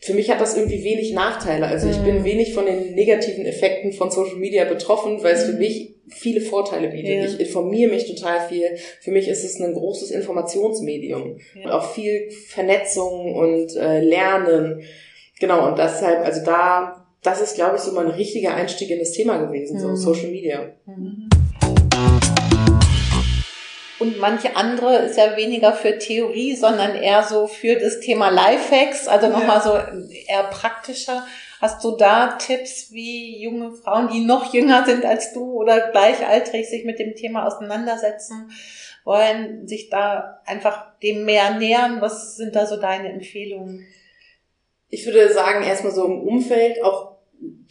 D: für mich hat das irgendwie wenig Nachteile. Also ich bin mhm. wenig von den negativen Effekten von Social Media betroffen, weil es für mhm. mich viele Vorteile bietet. Ja. Ich informiere mich total viel. Für mich ist es ein großes Informationsmedium. Ja. Und auch viel Vernetzung und äh, Lernen. Genau, und deshalb, also da, das ist, glaube ich, so mein richtiger Einstieg in das Thema gewesen, mhm. so Social Media. Mhm.
E: Und manche andere ist ja weniger für Theorie, sondern eher so für das Thema Lifehacks, also nochmal so eher praktischer. Hast du da Tipps, wie junge Frauen, die noch jünger sind als du oder gleichaltrig sich mit dem Thema auseinandersetzen wollen, sich da einfach dem mehr nähern? Was sind da so deine Empfehlungen?
D: Ich würde sagen, erstmal so im Umfeld auch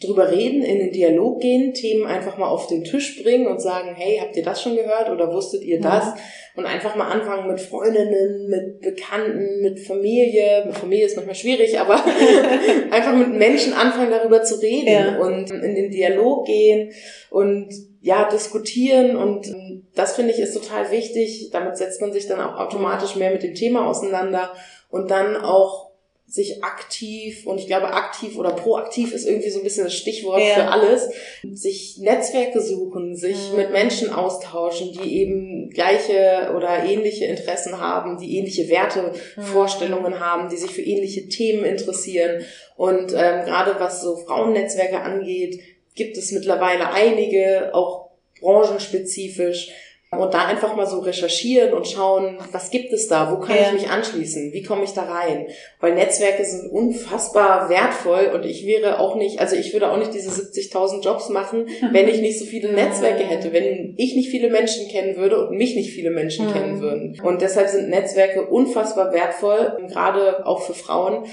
D: drüber reden, in den Dialog gehen, Themen einfach mal auf den Tisch bringen und sagen, hey, habt ihr das schon gehört oder wusstet ihr das? Ja. Und einfach mal anfangen mit Freundinnen, mit Bekannten, mit Familie. Mit Familie ist manchmal schwierig, aber einfach mit Menschen anfangen, darüber zu reden ja. und in den Dialog gehen und ja, diskutieren und das finde ich ist total wichtig. Damit setzt man sich dann auch automatisch mehr mit dem Thema auseinander und dann auch sich aktiv und ich glaube aktiv oder proaktiv ist irgendwie so ein bisschen das Stichwort ja. für alles, sich Netzwerke suchen, sich mhm. mit Menschen austauschen, die eben gleiche oder ähnliche Interessen haben, die ähnliche Werte, mhm. Vorstellungen haben, die sich für ähnliche Themen interessieren und ähm, gerade was so Frauennetzwerke angeht, gibt es mittlerweile einige, auch branchenspezifisch und da einfach mal so recherchieren und schauen, was gibt es da, wo kann ja. ich mich anschließen, wie komme ich da rein? Weil Netzwerke sind unfassbar wertvoll und ich wäre auch nicht, also ich würde auch nicht diese 70.000 Jobs machen, wenn ich nicht so viele Netzwerke hätte, wenn ich nicht viele Menschen kennen würde und mich nicht viele Menschen mhm. kennen würden. Und deshalb sind Netzwerke unfassbar wertvoll, gerade auch für Frauen,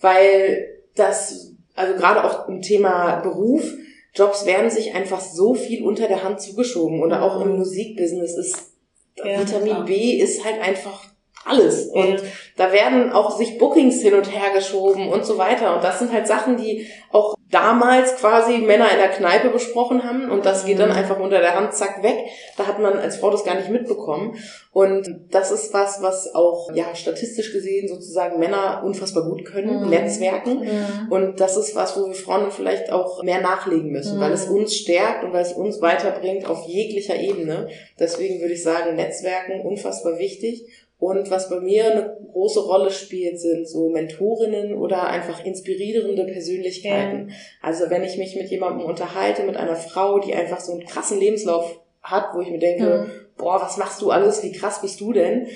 D: weil das, also gerade auch im Thema Beruf, Jobs werden sich einfach so viel unter der Hand zugeschoben. Oder auch im Musikbusiness ist ja, Vitamin klar. B ist halt einfach alles. Und da werden auch sich Bookings hin und her geschoben und so weiter. Und das sind halt Sachen, die auch damals quasi Männer in der Kneipe besprochen haben und das geht dann
E: Mhm.
D: einfach unter der Hand zack weg. Da hat man als Frau das gar nicht mitbekommen und das ist was, was auch ja statistisch gesehen sozusagen Männer unfassbar gut können,
E: Mhm.
D: Netzwerken
E: Mhm.
D: und das ist was, wo wir Frauen vielleicht auch mehr nachlegen müssen,
E: Mhm.
D: weil es uns stärkt und weil es uns weiterbringt auf jeglicher Ebene. Deswegen würde ich sagen, Netzwerken unfassbar wichtig. Und was bei mir eine große Rolle spielt, sind so Mentorinnen oder einfach inspirierende Persönlichkeiten. Also wenn ich mich mit jemandem unterhalte, mit einer Frau, die einfach so einen krassen Lebenslauf hat, wo ich mir denke, boah, was machst du alles, wie krass bist du denn?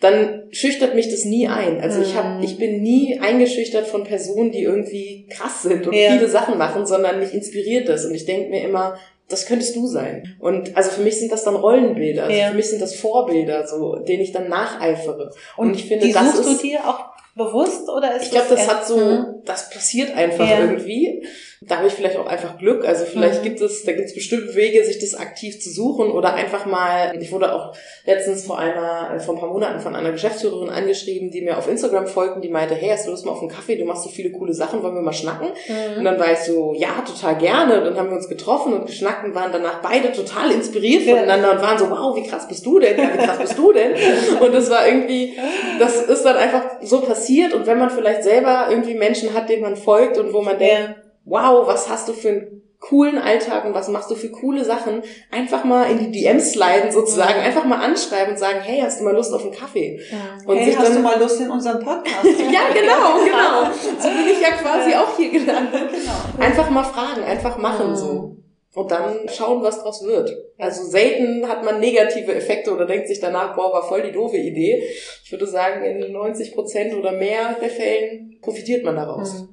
D: Dann schüchtert mich das nie ein. Also ich habe,
E: Mhm.
D: ich bin nie eingeschüchtert von Personen, die irgendwie krass sind und
E: Ja.
D: viele Sachen machen, sondern mich inspiriert das. Und ich denke mir immer, das könntest du sein. Und also für mich sind das dann Rollenbilder. Also
E: Ja.
D: für mich sind das Vorbilder, so, denen ich dann nacheifere.
E: Und,
D: ich finde,
E: die
D: das
E: suchst
D: ist-
E: du dir auch bewusst oder ist
D: Ich glaube, das
E: eher-
D: hat so,
E: Mhm.
D: das passiert einfach
E: Ja.
D: irgendwie. Da habe ich vielleicht auch einfach Glück. Also vielleicht
E: Mhm.
D: gibt es, da gibt es bestimmt Wege, sich das aktiv zu suchen oder einfach mal. Ich wurde auch letztens vor einer, äh, vor ein paar Monaten von einer Geschäftsführerin angeschrieben, die mir auf Instagram folgt und die meinte, hey, hast du Lust mal auf einen Kaffee? Du machst so viele coole Sachen, wollen wir mal schnacken?
E: Mhm.
D: Und dann war ich so, ja, total gerne. Und dann haben wir uns getroffen und geschnackt und waren danach beide total inspiriert voneinander und waren so, wow, wie krass bist du denn? Ja, wie krass bist du denn? Und das war irgendwie, das ist dann einfach so passiert. Und wenn man vielleicht selber irgendwie Menschen hat, denen man folgt und wo man denkt,
E: Ja.
D: Wow, was hast du für einen coolen Alltag und was machst du für coole Sachen, einfach mal in die DMs sliden sozusagen, einfach mal anschreiben und sagen, hey, hast du mal Lust auf einen Kaffee? Und
C: hey,
D: sich
C: hast
D: dann-
C: du mal Lust in unseren Podcast?
D: ja, genau, genau. So bin ich ja quasi auch hier gelandet.
C: Genau.
D: Einfach mal fragen, einfach machen so. Und dann schauen, was draus wird. Also selten hat man negative Effekte oder denkt sich danach, boah, war voll die doofe Idee. Ich würde sagen, in 90 Prozent oder mehr der Fällen profitiert man daraus.
E: Mhm.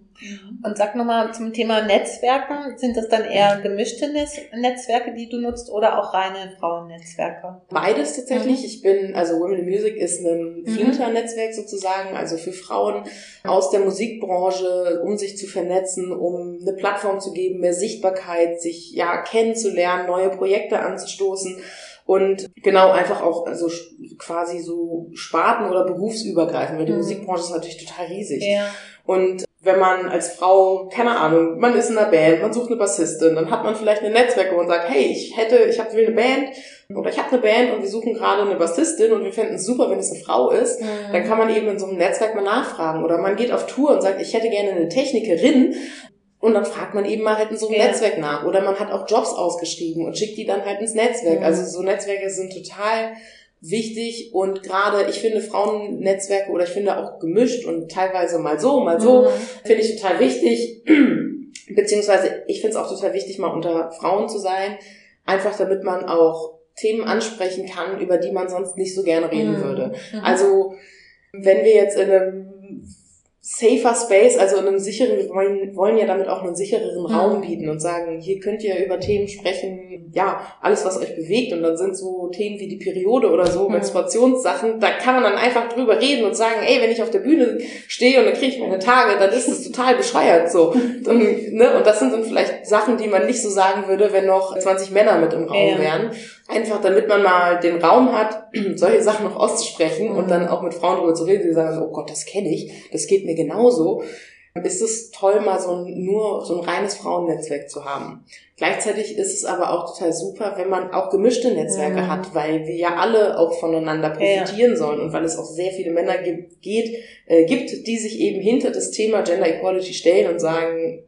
E: Und sag nochmal zum Thema Netzwerken, sind das dann eher gemischte Netz Netzwerke, die du nutzt oder auch reine Frauennetzwerke?
D: Beides tatsächlich. Ich bin, also Women in Music ist ein
E: Mhm.
D: Flinter-Netzwerk sozusagen, also für Frauen aus der Musikbranche, um sich zu vernetzen, um eine Plattform zu geben, mehr Sichtbarkeit, sich ja kennenzulernen, neue Projekte anzustoßen. Und genau einfach auch also quasi so Sparten oder berufsübergreifend, weil die
E: Mhm.
D: Musikbranche ist natürlich total riesig.
E: Ja.
D: Und wenn man als Frau, keine Ahnung, man ist in einer Band, man sucht eine Bassistin, dann hat man vielleicht ein Netzwerk, wo man sagt, hey, ich hätte, ich habe will eine Band oder ich habe eine Band und wir suchen gerade eine Bassistin und wir fänden es super, wenn es eine Frau ist,
E: Mhm.
D: dann kann man eben in so einem Netzwerk mal nachfragen. Oder man geht auf Tour und sagt, ich hätte gerne eine Technikerin. Und dann fragt man eben mal halt in so einem
E: Ja.
D: Netzwerk nach. Oder man hat auch Jobs ausgeschrieben und schickt die dann halt ins Netzwerk.
E: Mhm.
D: Also so Netzwerke sind total wichtig und gerade, ich finde Frauennetzwerke oder ich finde auch gemischt und teilweise mal so, mal so,
E: Mhm.
D: finde ich total wichtig. Beziehungsweise ich finde es auch total wichtig, mal unter Frauen zu sein. Einfach damit man auch Themen ansprechen kann, über die man sonst nicht so gerne reden
E: Mhm.
D: würde.
E: Mhm.
D: Also wenn wir jetzt in einem safer Space, also in einem sicheren, wir wollen, wollen ja damit auch einen sichereren
E: Mhm.
D: Raum bieten und sagen, hier könnt ihr über Themen sprechen, ja, alles, was euch bewegt. Und dann sind so Themen wie die Periode oder so,
E: Mhm.
D: Menstruationssachen, da kann man dann einfach drüber reden und sagen, ey, wenn ich auf der Bühne stehe und dann kriege ich meine Tage, dann ist das total bescheuert so. Dann, ne? Und das sind dann vielleicht Sachen, die man nicht so sagen würde, wenn noch 20 Männer mit im Raum
E: Ja.
D: wären. Einfach damit man mal den Raum hat, solche Sachen noch auszusprechen
E: Mhm.
D: und dann auch mit Frauen darüber zu reden, die sagen, oh Gott, das kenne ich, das geht mir genauso. Ist es toll, mal so ein, nur so ein reines Frauennetzwerk zu haben. Gleichzeitig ist es aber auch total super, wenn man auch gemischte Netzwerke
E: Mhm.
D: hat, weil wir ja alle auch voneinander profitieren sollen und weil es auch sehr viele Männer gibt, geht, äh, gibt, die sich eben hinter das Thema Gender Equality stellen und sagen,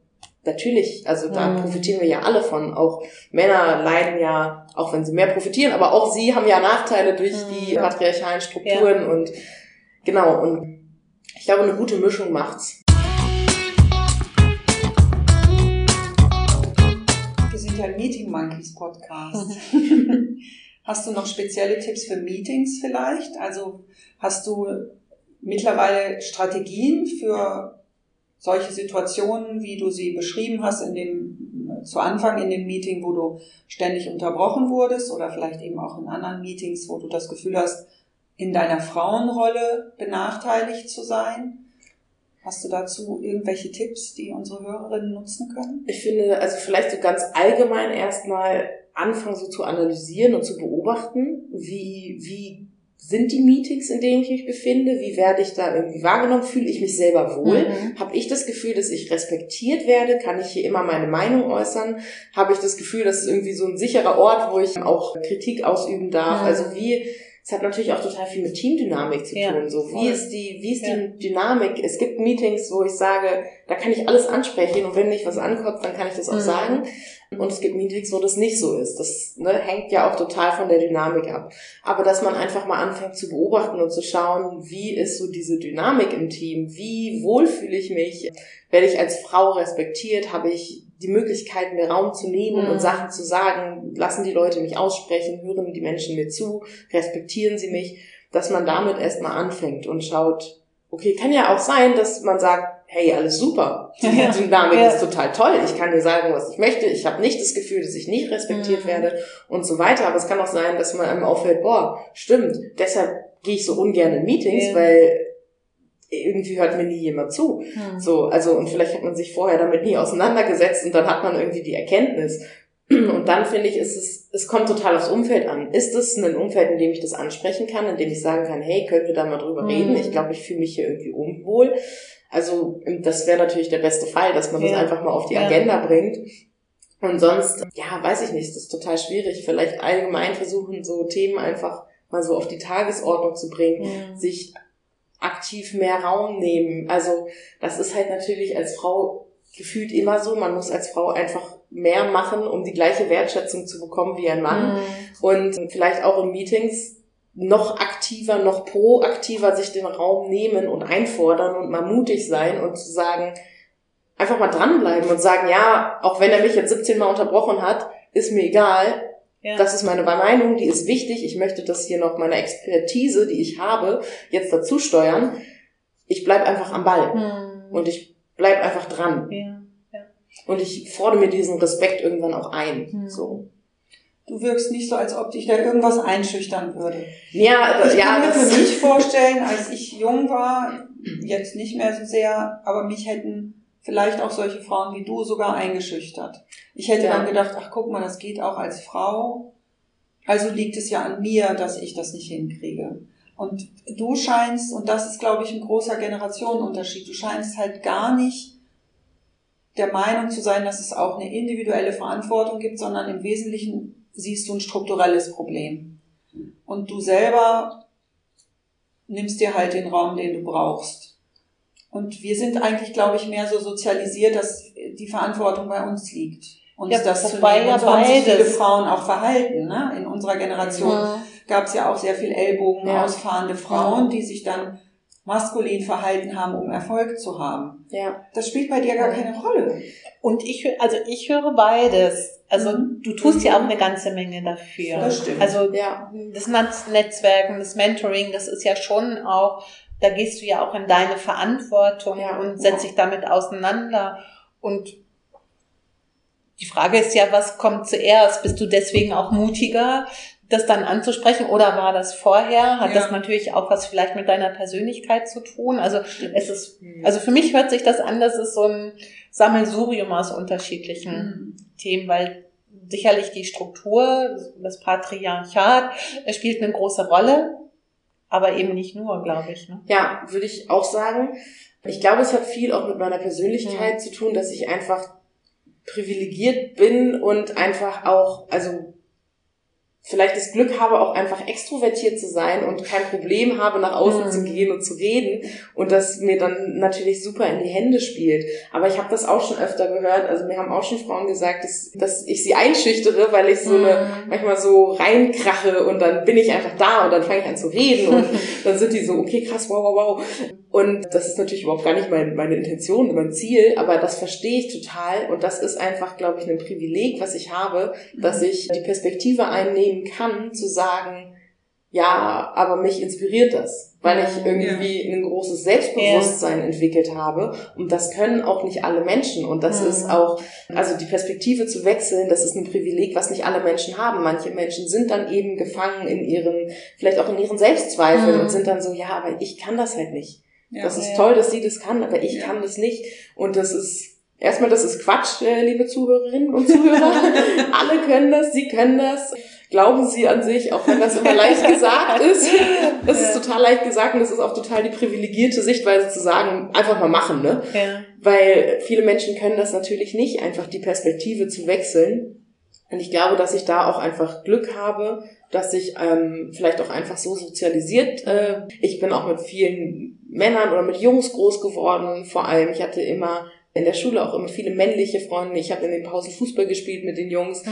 D: natürlich, also da
E: Mhm.
D: profitieren wir ja alle von. Auch Männer leiden ja, auch wenn sie mehr profitieren, aber auch sie haben ja Nachteile durch
E: Mhm.
D: die patriarchalen Strukturen und genau, und ich glaube, eine gute Mischung macht's.
C: Wir sind ja ein Meeting Monkeys Podcast. Hast du noch spezielle Tipps für Meetings vielleicht? Also hast du mittlerweile Strategien für solche Situationen, wie du sie beschrieben hast in dem, zu Anfang in dem Meeting, wo du ständig unterbrochen wurdest oder vielleicht eben auch in anderen Meetings, wo du das Gefühl hast, in deiner Frauenrolle benachteiligt zu sein? Hast du dazu irgendwelche Tipps, die unsere Hörerinnen nutzen können?
D: Ich finde, also vielleicht so ganz allgemein erstmal anfangen so zu analysieren und zu beobachten, wie, wie sind die Meetings, in denen ich mich befinde? Wie werde ich da irgendwie wahrgenommen? Fühle ich mich selber wohl?
E: Mhm.
D: Habe ich das Gefühl, dass ich respektiert werde? Kann ich hier immer meine Meinung äußern? Habe ich das Gefühl, das ist irgendwie so ein sicherer Ort, wo ich auch Kritik ausüben darf?
E: Mhm.
D: Also wie, es hat natürlich auch total viel mit Teamdynamik zu
E: Ja,
D: tun. So, wie
E: voll.
D: ist die, wie ist
E: Ja.
D: die Dynamik? Es gibt Meetings, wo ich sage, da kann ich alles ansprechen und wenn mich was ankotzt, dann kann ich das auch
E: Mhm.
D: sagen. Und es gibt Meetings, wo das nicht so ist. Das ne, hängt ja auch total von der Dynamik ab. Aber dass man einfach mal anfängt zu beobachten und zu schauen, wie ist so diese Dynamik im Team? Wie wohl fühle ich mich? Werde ich als Frau respektiert? Habe ich die Möglichkeit, mir Raum zu nehmen
E: Mhm.
D: und Sachen zu sagen? Lassen die Leute mich aussprechen? Hören die Menschen mir zu? Respektieren sie mich? Dass man damit erstmal anfängt und schaut, okay, kann ja auch sein, dass man sagt, hey, alles super. Die
E: Ja.
D: Dynamik
E: Ja.
D: ist total toll. Ich kann dir sagen, was ich möchte. Ich habe nicht das Gefühl, dass ich nicht respektiert
E: Mhm.
D: werde und so weiter. Aber es kann auch sein, dass man einem auffällt, boah, stimmt, deshalb gehe ich so ungern in Meetings,
E: Ja.
D: weil irgendwie hört mir nie jemand zu.
E: Mhm.
D: So, also, und vielleicht hat man sich vorher damit nie auseinandergesetzt und dann hat man irgendwie die Erkenntnis. Und dann finde ich, ist es, es kommt total aufs Umfeld an. Ist es ein Umfeld, in dem ich das ansprechen kann, in dem ich sagen kann, hey, können wir da mal drüber
E: Mhm.
D: reden? Ich glaube, ich fühle mich hier irgendwie unwohl. Also, das wäre natürlich der beste Fall, dass man das
E: Ja.
D: einfach mal auf die
E: Ja.
D: Agenda bringt. Und sonst, ja, weiß ich nicht, das ist total schwierig. Vielleicht allgemein versuchen, so Themen einfach mal so auf die Tagesordnung zu bringen,
E: Mhm.
D: sich aktiv mehr Raum nehmen. Also das ist halt natürlich als Frau gefühlt immer so. Man muss als Frau einfach mehr machen, um die gleiche Wertschätzung zu bekommen wie ein Mann.
E: Mhm.
D: Und vielleicht auch in Meetings noch aktiver, noch proaktiver sich den Raum nehmen und einfordern und mal mutig sein und zu sagen, einfach mal dranbleiben und sagen, ja, auch wenn er mich jetzt 17 Mal unterbrochen hat, ist mir egal,
E: Ja.
D: das ist meine Meinung, die ist wichtig. Ich möchte das hier noch meine Expertise, die ich habe, jetzt dazu steuern. Ich bleib einfach am Ball
E: Mhm.
D: und ich bleib einfach dran
E: ja.
D: und ich fordere mir diesen Respekt irgendwann auch ein.
E: Mhm.
D: So.
C: Du wirkst nicht so, als ob dich da irgendwas einschüchtern würde.
D: Ja,
C: Ich
D: ja,
C: kann mir
D: das,
C: für mich vorstellen, als ich jung war, jetzt nicht mehr so sehr, aber mich hätten vielleicht auch solche Frauen wie du sogar eingeschüchtert. Ich hätte
D: Ja.
C: dann gedacht, ach guck mal, das geht auch als Frau. Also liegt es ja an mir, dass ich das nicht hinkriege. Und du scheinst, und das ist, glaube ich, ein großer Generationenunterschied, du scheinst halt gar nicht der Meinung zu sein, dass es auch eine individuelle Verantwortung gibt, sondern im Wesentlichen siehst du ein strukturelles Problem. Und du selber nimmst dir halt den Raum, den du brauchst. Und wir sind eigentlich, glaube ich, mehr so sozialisiert, dass die Verantwortung bei uns liegt. Uns
E: Ja,
C: das zu
E: wobei ja
C: Und viele. Frauen auch verhalten. Ne? In unserer Generation
E: Mhm.
C: gab es ja auch sehr viel Ellbogen
D: Ja.
C: ausfahrende Frauen, die sich dann maskulin verhalten haben, um Erfolg zu haben.
D: ja.
C: Das spielt bei dir gar keine Rolle.
E: Und ich, also ich höre beides. Also
C: Mhm.
E: du tust ja auch eine ganze Menge dafür.
C: Das stimmt.
E: Also
D: Ja.
E: das Netz- Netzwerken, das Mentoring, das ist ja schon auch, da gehst du ja auch in deine Verantwortung
D: Ja.
E: und setzt dich damit auseinander. Und die Frage ist ja, was kommt zuerst? Bist du deswegen auch mutiger, das dann anzusprechen? Oder war das vorher? Hat
C: Ja.
E: das natürlich auch was vielleicht mit deiner Persönlichkeit zu tun? Also es ist, also für mich hört sich das an, das ist so ein Sammelsurium aus unterschiedlichen
C: Mhm.
E: Themen, weil sicherlich die Struktur, das Patriarchat, spielt eine große Rolle, aber eben nicht nur, glaube ich. Ne?
D: Ja, würde ich auch sagen. Ich glaube, es hat viel auch mit meiner Persönlichkeit zu tun, dass ich einfach privilegiert bin und einfach auch, also vielleicht das Glück habe, auch einfach extrovertiert zu sein und kein Problem habe, nach außen
E: Mhm.
D: zu gehen und zu reden und das mir dann natürlich super in die Hände spielt. Aber ich habe das auch schon öfter gehört, also mir haben auch schon Frauen gesagt, dass, dass ich sie einschüchtere, weil ich so eine,
E: Mhm.
D: manchmal so reinkrache und dann bin ich einfach da und dann fange ich an zu reden und dann sind die so, okay, krass, wow, wow, wow. Und das ist natürlich überhaupt gar nicht mein, meine Intention, mein Ziel, aber das verstehe ich total und das ist einfach, glaube ich, ein Privileg, was ich habe, dass ich die Perspektive einnehmen kann, zu sagen, ja, aber mich inspiriert das, weil ich irgendwie ein großes Selbstbewusstsein entwickelt habe und das können auch nicht alle Menschen und das
E: Mhm.
D: ist auch, also die Perspektive zu wechseln, das ist ein Privileg, was nicht alle Menschen haben. Manche Menschen sind dann eben gefangen in ihren, vielleicht auch in ihren Selbstzweifeln
E: Mhm.
D: und sind dann so, ja, aber ich kann das halt nicht.
C: Ja.
D: das ist
E: ja.
D: toll, dass sie das kann, aber ich
C: Ja.
D: kann das nicht. Und das ist, erstmal, das ist Quatsch, äh, liebe Zuhörerinnen und Zuhörer. Alle können das, sie können das. glauben sie an sich, auch wenn das immer leicht gesagt ist. Das ist total leicht gesagt und es ist auch total die privilegierte Sichtweise zu sagen, einfach mal machen, ne?
E: Ja.
D: Weil viele Menschen können das natürlich nicht, einfach die Perspektive zu wechseln. Und ich glaube, dass ich da auch einfach Glück habe, dass ich ähm, vielleicht auch einfach so sozialisiert. Äh, ich bin auch mit vielen Männern oder mit Jungs groß geworden. Vor allem, ich hatte immer in der Schule auch immer viele männliche Freunde. Ich habe in den Pausen Fußball gespielt mit den Jungs. Mhm.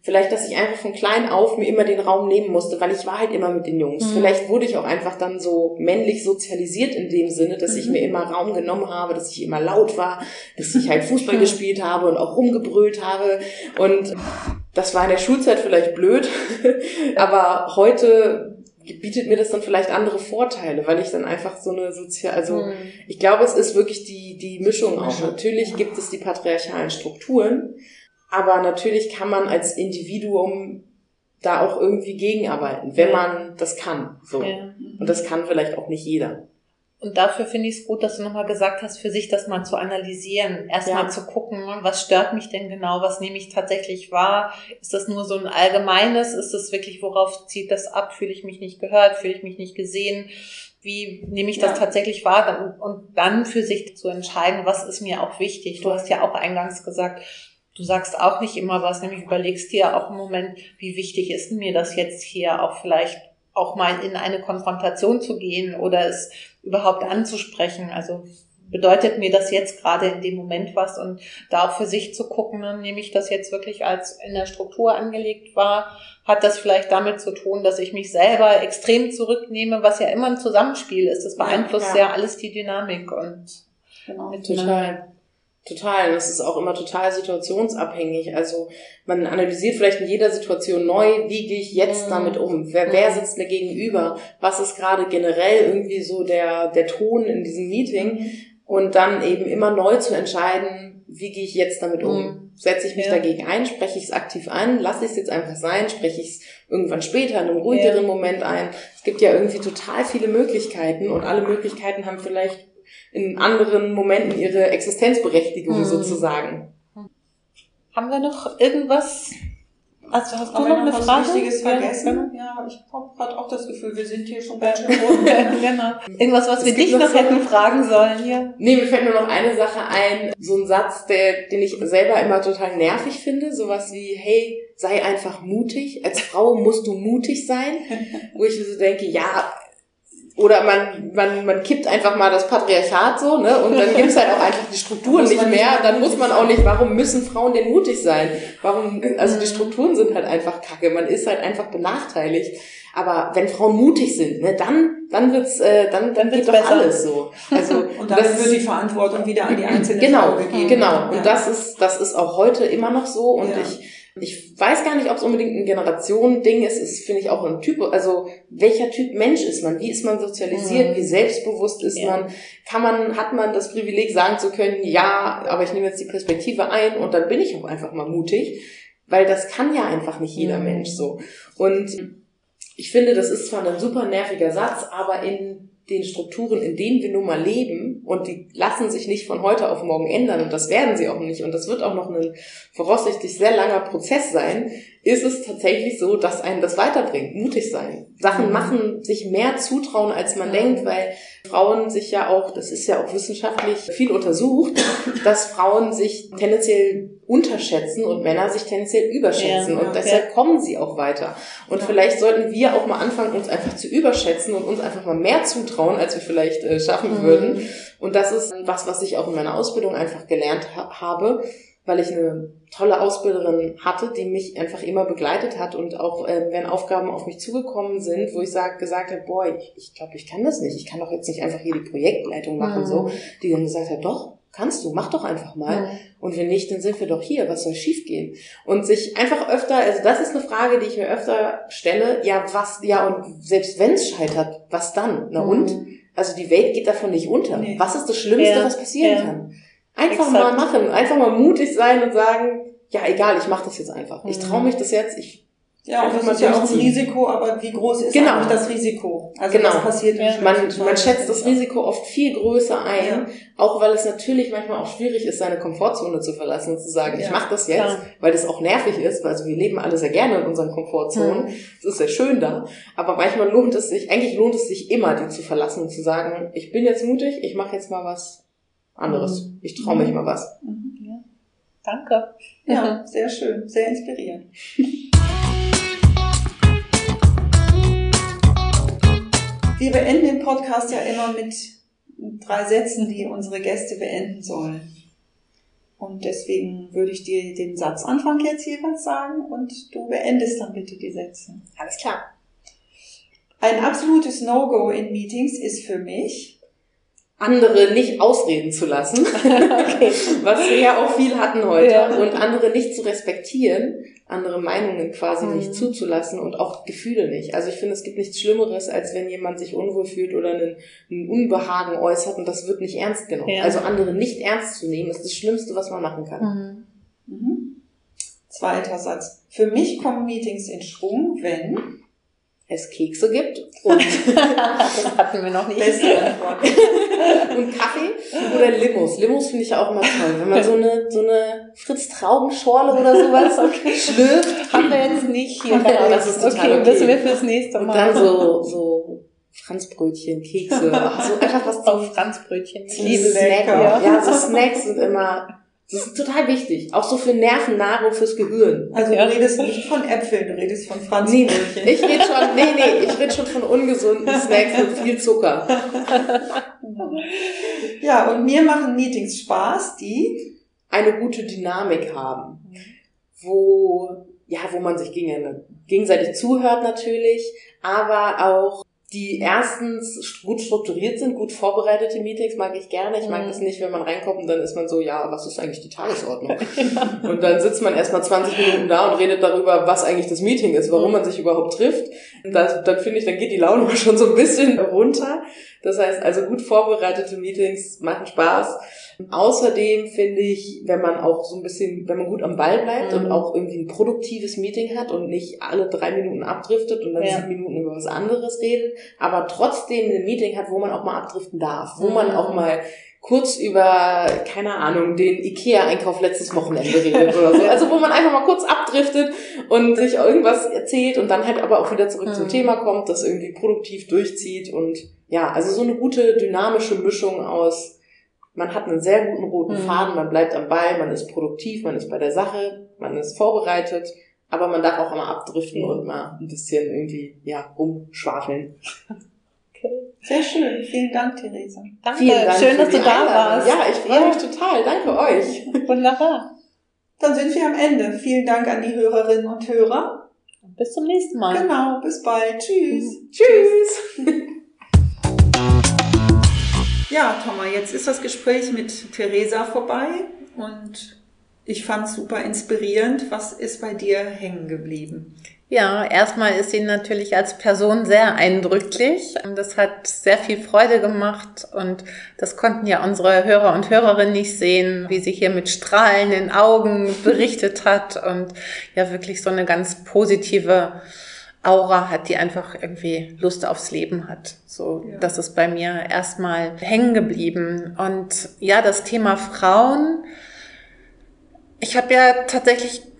D: Vielleicht, dass ich einfach von klein auf mir immer den Raum nehmen musste, weil ich war halt immer mit den Jungs. Mhm. Vielleicht wurde ich auch einfach dann so männlich sozialisiert in dem Sinne, dass mhm. ich mir immer Raum genommen habe, dass ich immer laut war, dass ich halt Fußball gespielt habe und auch rumgebrüllt habe. Und das war in der Schulzeit vielleicht blöd, aber heute bietet mir das dann vielleicht andere Vorteile, weil ich dann einfach so eine sozial, also mhm. ich glaube, es ist wirklich die, die Mischung auch. Natürlich gibt es die patriarchalen Strukturen, aber natürlich kann man als Individuum da auch irgendwie gegenarbeiten, wenn man das kann. So. Ja. Und das kann vielleicht auch nicht jeder.
E: Und dafür finde ich es gut, dass du nochmal gesagt hast, für sich das mal zu analysieren, erstmal ja. zu gucken, was stört mich denn genau, was nehme ich tatsächlich wahr? Ist das nur so ein allgemeines? Ist das wirklich, worauf zieht das ab? Fühle ich mich nicht gehört? Fühle ich mich nicht gesehen? Wie nehme ich das ja. tatsächlich wahr? Und dann für sich zu entscheiden, was ist mir auch wichtig. Du hast ja auch eingangs gesagt, Du sagst auch nicht immer was, nämlich überlegst dir auch im Moment, wie wichtig ist mir das jetzt hier auch vielleicht auch mal in eine Konfrontation zu gehen oder es überhaupt anzusprechen. Also bedeutet mir das jetzt gerade in dem Moment was und da auch für sich zu gucken, dann nehme ich das jetzt wirklich als in der Struktur angelegt war, hat das vielleicht damit zu tun, dass ich mich selber extrem zurücknehme, was ja immer ein Zusammenspiel ist. Das beeinflusst ja, ja. ja alles die Dynamik und
D: genau, total. Total. Das ist auch immer total situationsabhängig. Also man analysiert vielleicht in jeder Situation neu, wie gehe ich jetzt mhm. damit um? Wer, wer mhm. sitzt mir gegenüber? Was ist gerade generell irgendwie so der, der Ton in diesem Meeting? Mhm. Und dann eben immer neu zu entscheiden, wie gehe ich jetzt damit um? Setze ich mich ja. dagegen ein? Spreche ich es aktiv an? Lasse ich es jetzt einfach sein? Spreche ich es irgendwann später in einem ruhigeren ja. Moment ein? Es gibt ja irgendwie total viele Möglichkeiten und alle Möglichkeiten haben vielleicht in anderen Momenten ihre Existenzberechtigung hm. sozusagen.
E: Haben wir noch irgendwas? Also hast
C: du noch eine was Frage? Wichtiges vergessen? Ja, ja ich habe gerade auch das Gefühl, wir sind hier schon ganz schön rund. genau.
E: Irgendwas, was es wir dich noch, noch hätten fragen sollen hier?
D: Nee, mir fällt nur noch eine Sache ein. So ein Satz, der, den ich selber immer total nervig finde. Sowas wie, hey, sei einfach mutig. Als Frau musst du mutig sein. Wo ich so denke, ja, oder man, man, man kippt einfach mal das Patriarchat so, ne? Und dann gibt's halt auch einfach die Strukturen nicht mehr. Dann muss man auch nicht, warum müssen Frauen denn mutig sein? Warum, also die Strukturen sind halt einfach kacke. Man ist halt einfach benachteiligt. Aber wenn Frauen mutig sind, ne, dann, dann wird's, äh, dann, dann, dann geht doch besser. alles so.
C: Also und dann das wird die Verantwortung wieder an die einzelne
D: genau, Frau gegeben. Genau. Und das ist, das ist auch heute immer noch so. Und ja. ich ich weiß gar nicht, ob es unbedingt ein Generationending ist. Es finde ich auch ein Typ. Also welcher Typ Mensch ist man? Wie ist man sozialisiert? Mhm. Wie selbstbewusst ist ja. man? Kann man, hat man das Privileg sagen zu können, ja, aber ich nehme jetzt die Perspektive ein und dann bin ich auch einfach mal mutig, weil das kann ja einfach nicht jeder mhm. Mensch so. Und ich finde, das ist zwar ein super nerviger Satz, aber in den Strukturen, in denen wir nun mal leben, und die lassen sich nicht von heute auf morgen ändern, und das werden sie auch nicht, und das wird auch noch ein voraussichtlich sehr langer Prozess sein, ist es tatsächlich so, dass einen das weiterbringt, mutig sein. Sachen mhm. machen, sich mehr zutrauen, als man mhm. denkt, weil Frauen sich ja auch, das ist ja auch wissenschaftlich viel untersucht, dass Frauen sich tendenziell unterschätzen und Männer sich tendenziell überschätzen. Ja, und deshalb kommen sie auch weiter. Und ja. vielleicht sollten wir auch mal anfangen, uns einfach zu überschätzen und uns einfach mal mehr zutrauen, als wir vielleicht äh, schaffen mhm. würden. Und das ist was, was ich auch in meiner Ausbildung einfach gelernt ha habe weil ich eine tolle Ausbilderin hatte, die mich einfach immer begleitet hat und auch äh, wenn Aufgaben auf mich zugekommen sind, wo ich sag, gesagt habe, boah, ich, ich glaube, ich kann das nicht, ich kann doch jetzt nicht einfach hier die Projektleitung machen, mhm. so, die dann gesagt hat, doch, kannst du, mach doch einfach mal. Mhm. Und wenn nicht, dann sind wir doch hier, was soll schiefgehen? Und sich einfach öfter, also das ist eine Frage, die ich mir öfter stelle, ja, was, ja, und selbst wenn es scheitert, was dann? Na mhm. und? Also die Welt geht davon nicht unter. Nee. Was ist das Schlimmste, ja. was passieren ja. kann? Einfach Exakt. mal machen, einfach mal mutig sein und sagen, ja, egal, ich mache das jetzt einfach. Ich traue mhm. mich das jetzt, ich
C: Ja, und
D: Einfach
C: das
D: mal
C: ist ja auch ein. Risiko, aber wie groß ist
D: Genau.
C: eigentlich das Risiko? Also
D: Genau.
C: was passiert im
D: Man, man schätzt das Risiko oft viel größer ein,
C: Ja.
D: auch weil es natürlich manchmal auch schwierig ist, seine Komfortzone zu verlassen und zu sagen, ich
C: Ja,
D: mache das jetzt,
E: klar.
D: weil das auch nervig ist, weil also wir leben alle sehr gerne in unseren Komfortzonen.
E: Mhm.
D: Es ist sehr schön da, aber manchmal lohnt es sich, eigentlich lohnt es sich immer, die zu verlassen und zu sagen, ich bin jetzt mutig, ich mache jetzt mal was anderes.
E: Mhm.
D: Ich traue mich mal was.
C: Mhm.
E: Ja. Danke.
C: Ja, sehr schön, sehr inspirierend. Wir beenden den Podcast ja immer mit drei Sätzen, die unsere Gäste beenden sollen. Und deswegen würde ich dir den Satzanfang jetzt jeweils sagen und du beendest dann bitte die Sätze.
D: Alles klar.
C: Ein absolutes No-Go in Meetings ist für mich,
D: andere nicht ausreden zu lassen, was wir ja auch viel hatten heute,
E: Ja.
D: und andere nicht zu respektieren, andere Meinungen quasi
E: Mhm.
D: nicht zuzulassen und auch Gefühle nicht. Also ich finde, es gibt nichts Schlimmeres, als wenn jemand sich unwohl fühlt oder einen, einen Unbehagen äußert und das wird nicht ernst genommen.
E: Ja.
D: Also andere nicht ernst zu nehmen, ist das Schlimmste, was man machen kann.
E: Mhm.
C: mhm. zweiter Satz, für mich kommen Meetings in Schwung, wenn,
D: Es Kekse gibt und,
E: das hatten wir noch nicht.
C: beste Antwort.
D: und Kaffee oder Limos. Limos finde ich ja auch immer toll. Wenn man so eine, so eine Fritz-Traubenschorle oder sowas schlürft,
E: Haben wir jetzt nicht hier.
D: Ja, das ist total okay.
E: Wissen wir fürs nächste
D: Und
E: Mal.
D: dann so, so Franzbrötchen, Kekse, so einfach was
E: auf
D: zum,
E: Franzbrötchen. Liebe
D: Snacken.
E: lecker.
D: Ja. so Snacks sind immer, das ist total wichtig. Auch so für Nervennahrung, fürs Gehirn.
C: Also
E: Ja.
C: du redest nicht von Äpfeln, du redest von
D: Nee,
C: Franzbrötchen.
D: ich rede schon, nee, nee, ich rede schon von ungesunden Snacks mit viel Zucker.
C: Ja, und mir machen Meetings Spaß, die
D: Eine gute Dynamik haben. Wo, ja, wo man sich gegen- gegenseitig zuhört natürlich, aber auch die erstens gut strukturiert sind, gut vorbereitete Meetings mag ich gerne. Ich mag
E: Mhm.
D: es nicht, wenn man reinkommt und dann ist man so, ja, was ist eigentlich die Tagesordnung? Und dann sitzt man erstmal 20 Minuten da und redet darüber, was eigentlich das Meeting ist, warum man sich überhaupt trifft. Das, dann finde ich, dann geht die Laune schon so ein bisschen runter. Das heißt, also gut vorbereitete Meetings machen Spaß. Außerdem finde ich, wenn man auch so ein bisschen, wenn man gut am Ball bleibt
E: Mhm.
D: und auch irgendwie ein produktives Meeting hat und nicht alle drei Minuten abdriftet und dann
E: Ja.
D: sieben Minuten über was anderes redet, aber trotzdem ein Meeting hat, wo man auch mal abdriften darf, wo man
E: Mhm.
D: auch mal kurz über, keine Ahnung, den Ikea-Einkauf letztes Wochenende redet oder so. Also wo man einfach mal kurz abdriftet und sich irgendwas erzählt und dann halt aber auch wieder zurück zum
E: Mhm.
D: Thema kommt, das irgendwie produktiv durchzieht und ja, also so eine gute dynamische Mischung aus, man hat einen sehr guten roten
E: Mhm.
D: Faden, man bleibt am Ball, man ist produktiv, man ist bei der Sache, man ist vorbereitet, aber man darf auch mal abdriften und mal ein bisschen irgendwie, ja, rumschwafeln.
C: Sehr schön. Vielen Dank, Theresa.
E: Danke.
D: Vielen Dank
E: Schön, dass du da
D: Einladung.
E: warst.
D: Ja, ich freue mich total. Danke euch.
E: Wunderbar.
C: Dann sind wir am Ende. Vielen Dank an die Hörerinnen und Hörer.
E: Bis zum nächsten Mal.
C: Genau, bis bald. Tschüss.
D: Tschüss.
C: Ja, Thomas, jetzt ist das Gespräch mit Theresa vorbei und ich fand es super inspirierend. Was ist bei dir hängen geblieben?
E: Ja, erstmal ist sie natürlich als Person sehr eindrücklich. Das hat sehr viel Freude gemacht und das konnten ja unsere Hörer und Hörerinnen nicht sehen, wie sie hier mit strahlenden Augen berichtet hat und ja wirklich so eine ganz positive Aura hat, die einfach irgendwie Lust aufs Leben hat. So,
C: Ja.
E: das ist bei mir erstmal hängen geblieben. Und ja, das Thema Frauen. Ich habe ja tatsächlich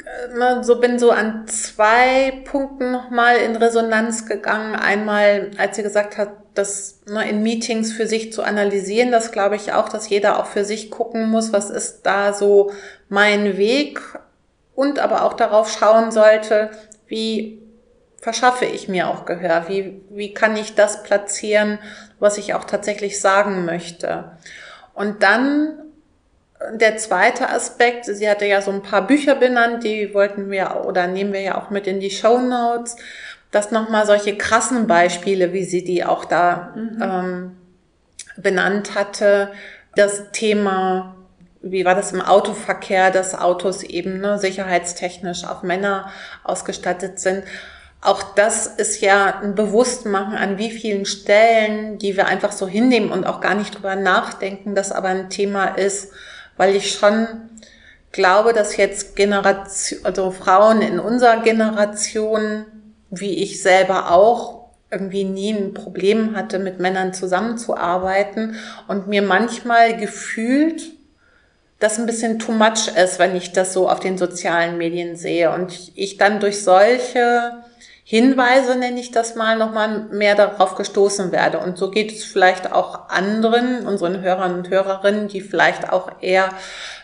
E: so bin so an zwei Punkten nochmal in Resonanz gegangen. Einmal, als sie gesagt hat, das ne, in Meetings für sich zu analysieren, das glaube ich auch, dass jeder auch für sich gucken muss, was ist da so mein Weg und aber auch darauf schauen sollte, wie verschaffe ich mir auch Gehör? Wie, wie kann ich das platzieren, was ich auch tatsächlich sagen möchte? Und dann der zweite Aspekt, sie hatte ja so ein paar Bücher benannt, die wollten wir oder nehmen wir ja auch mit in die Show Notes, dass nochmal solche krassen Beispiele, wie sie die auch da ähm, benannt hatte, das Thema, wie war das im Autoverkehr, dass Autos eben ne, sicherheitstechnisch auf Männer ausgestattet sind. Auch das ist ja ein Bewusstmachen an wie vielen Stellen, die wir einfach so hinnehmen und auch gar nicht drüber nachdenken, dass aber ein Thema ist, weil ich schon glaube, dass jetzt Generation, also Frauen in unserer Generation, wie ich selber auch, irgendwie nie ein Problem hatte, mit Männern zusammenzuarbeiten. Und mir manchmal gefühlt das ein bisschen too much ist, wenn ich das so auf den sozialen Medien sehe. Und ich dann durch solche Hinweise, nenne ich das mal, nochmal mehr darauf gestoßen werde. Und so geht es vielleicht auch anderen, unseren Hörern und Hörerinnen, die vielleicht auch eher,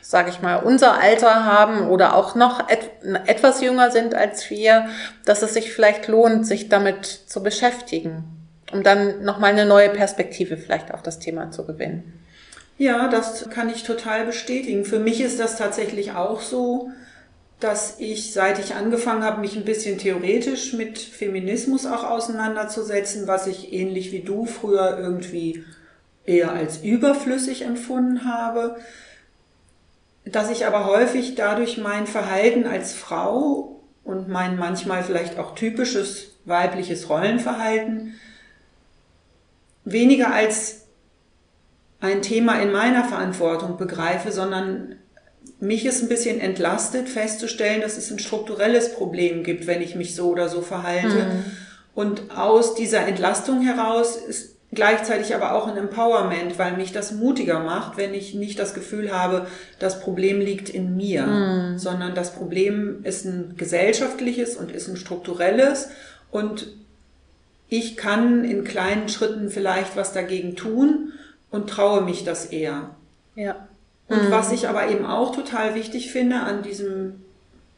E: sage ich mal, unser Alter haben oder auch noch et etwas jünger sind als wir, dass es sich vielleicht lohnt, sich damit zu beschäftigen, um dann nochmal eine neue Perspektive vielleicht auf das Thema zu gewinnen.
C: Ja, das kann ich total bestätigen. Für mich ist das tatsächlich auch so dass ich, seit ich angefangen habe, mich ein bisschen theoretisch mit Feminismus auch auseinanderzusetzen, was ich ähnlich wie du früher irgendwie eher als überflüssig empfunden habe, dass ich aber häufig dadurch mein Verhalten als Frau und mein manchmal vielleicht auch typisches weibliches Rollenverhalten weniger als ein Thema in meiner Verantwortung begreife, sondern mich ist ein bisschen entlastet festzustellen, dass es ein strukturelles Problem gibt, wenn ich mich so oder so verhalte. Mhm. Und aus dieser Entlastung heraus ist gleichzeitig aber auch ein Empowerment, weil mich das mutiger macht, wenn ich nicht das Gefühl habe, das Problem liegt in mir, mhm. sondern das Problem ist ein gesellschaftliches und ist ein strukturelles und ich kann in kleinen Schritten vielleicht was dagegen tun und traue mich das eher.
E: Ja.
C: Und mhm. was ich aber eben auch total wichtig finde an diesem,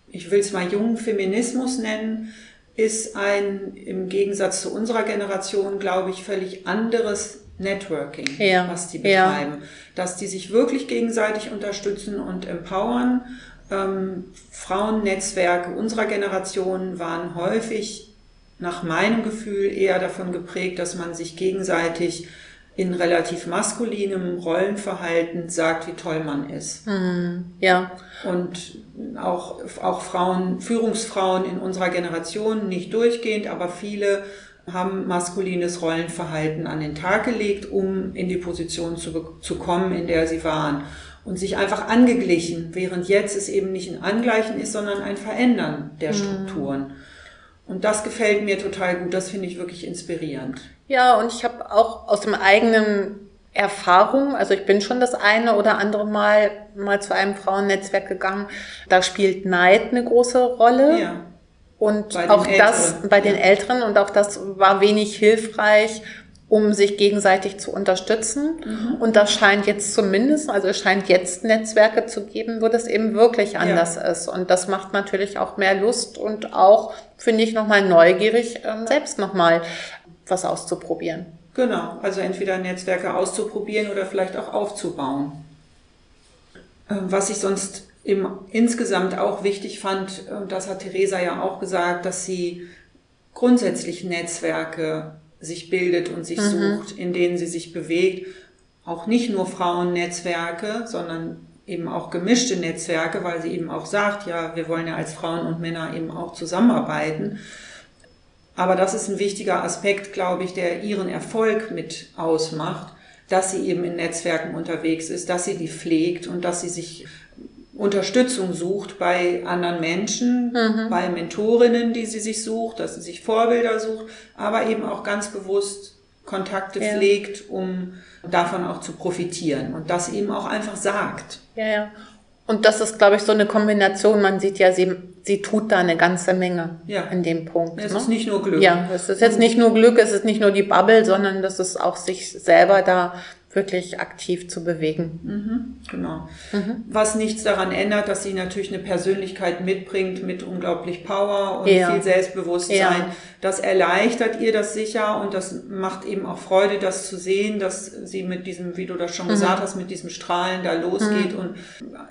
C: ich will es mal jungen Feminismus nennen, ist ein im Gegensatz zu unserer Generation, glaube ich, völlig anderes Networking,
E: ja.
C: was die betreiben. Ja. Dass die sich wirklich gegenseitig unterstützen und empowern. Ähm, Frauennetzwerke unserer Generation waren häufig nach meinem Gefühl eher davon geprägt, dass man sich gegenseitig in relativ maskulinem Rollenverhalten sagt, wie toll man ist.
E: Mhm. Ja.
C: Und auch, auch Frauen, Führungsfrauen in unserer Generation, nicht durchgehend, aber viele haben maskulines Rollenverhalten an den Tag gelegt, um in die Position zu, zu kommen, in der sie waren. Und sich einfach angeglichen, während jetzt es eben nicht ein Angleichen ist, sondern ein Verändern der mhm. Strukturen. Mhm. Und das gefällt mir total gut, das finde ich wirklich inspirierend.
E: Ja, und ich habe auch aus dem eigenen Erfahrung, also ich bin schon das eine oder andere Mal mal zu einem Frauennetzwerk gegangen, da spielt Neid eine große Rolle.
C: Ja.
E: Und auch das bei den Älteren und auch das war wenig hilfreich, um sich gegenseitig zu unterstützen. Mhm. Und das scheint jetzt zumindest, also es scheint jetzt Netzwerke zu geben, wo das eben wirklich anders ja. ist. Und das macht natürlich auch mehr Lust und auch, finde ich, nochmal neugierig, ähm, selbst nochmal was auszuprobieren.
C: Genau, also entweder Netzwerke auszuprobieren oder vielleicht auch aufzubauen. Ähm, was ich sonst im, insgesamt auch wichtig fand, ähm, das hat Theresa ja auch gesagt, dass sie grundsätzlich Netzwerke sich bildet und sich mhm. sucht, in denen sie sich bewegt. Auch nicht nur Frauennetzwerke, sondern eben auch gemischte Netzwerke, weil sie eben auch sagt, ja, wir wollen ja als Frauen und Männer eben auch zusammenarbeiten. Aber das ist ein wichtiger Aspekt, glaube ich, der ihren Erfolg mit ausmacht, dass sie eben in Netzwerken unterwegs ist, dass sie die pflegt und dass sie sich Unterstützung sucht bei anderen Menschen, mhm. bei Mentorinnen, die sie sich sucht, dass sie sich Vorbilder sucht, aber eben auch ganz bewusst Kontakte ja. pflegt, um davon auch zu profitieren und das eben auch einfach sagt.
E: Ja, ja. Und das ist, glaube ich, so eine Kombination. Man sieht ja, sie, sie tut da eine ganze Menge
C: ja.
E: in dem Punkt.
C: Es ne? ist nicht nur Glück.
E: Ja, es ist jetzt nicht nur Glück, es ist nicht nur die Bubble, sondern das ist auch sich selber da wirklich aktiv zu bewegen.
C: Mhm, genau. Mhm. Was nichts daran ändert, dass sie natürlich eine Persönlichkeit mitbringt mit unglaublich Power und ja. viel Selbstbewusstsein. Ja. Das erleichtert ihr das sicher und das macht eben auch Freude, das zu sehen, dass sie mit diesem, wie du das schon mhm. gesagt hast, mit diesem Strahlen da losgeht mhm. und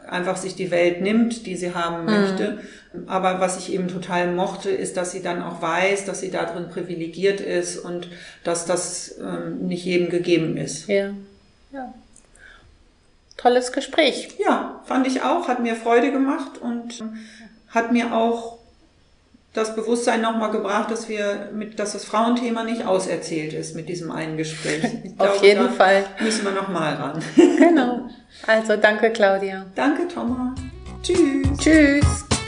C: einfach sich die Welt nimmt, die sie haben mhm. möchte. Aber was ich eben total mochte, ist, dass sie dann auch weiß, dass sie darin privilegiert ist und dass das ähm, nicht jedem gegeben ist.
E: Ja. Ja. Tolles Gespräch.
C: Ja, fand ich auch, hat mir Freude gemacht und hat mir auch das Bewusstsein nochmal gebracht, dass wir mit, dass das Frauenthema nicht auserzählt ist mit diesem einen Gespräch.
E: Glaube, Auf jeden Fall.
C: Müssen wir nochmal ran.
E: genau. Also danke, Claudia.
C: Danke, Thomas. Tschüss.
E: Tschüss.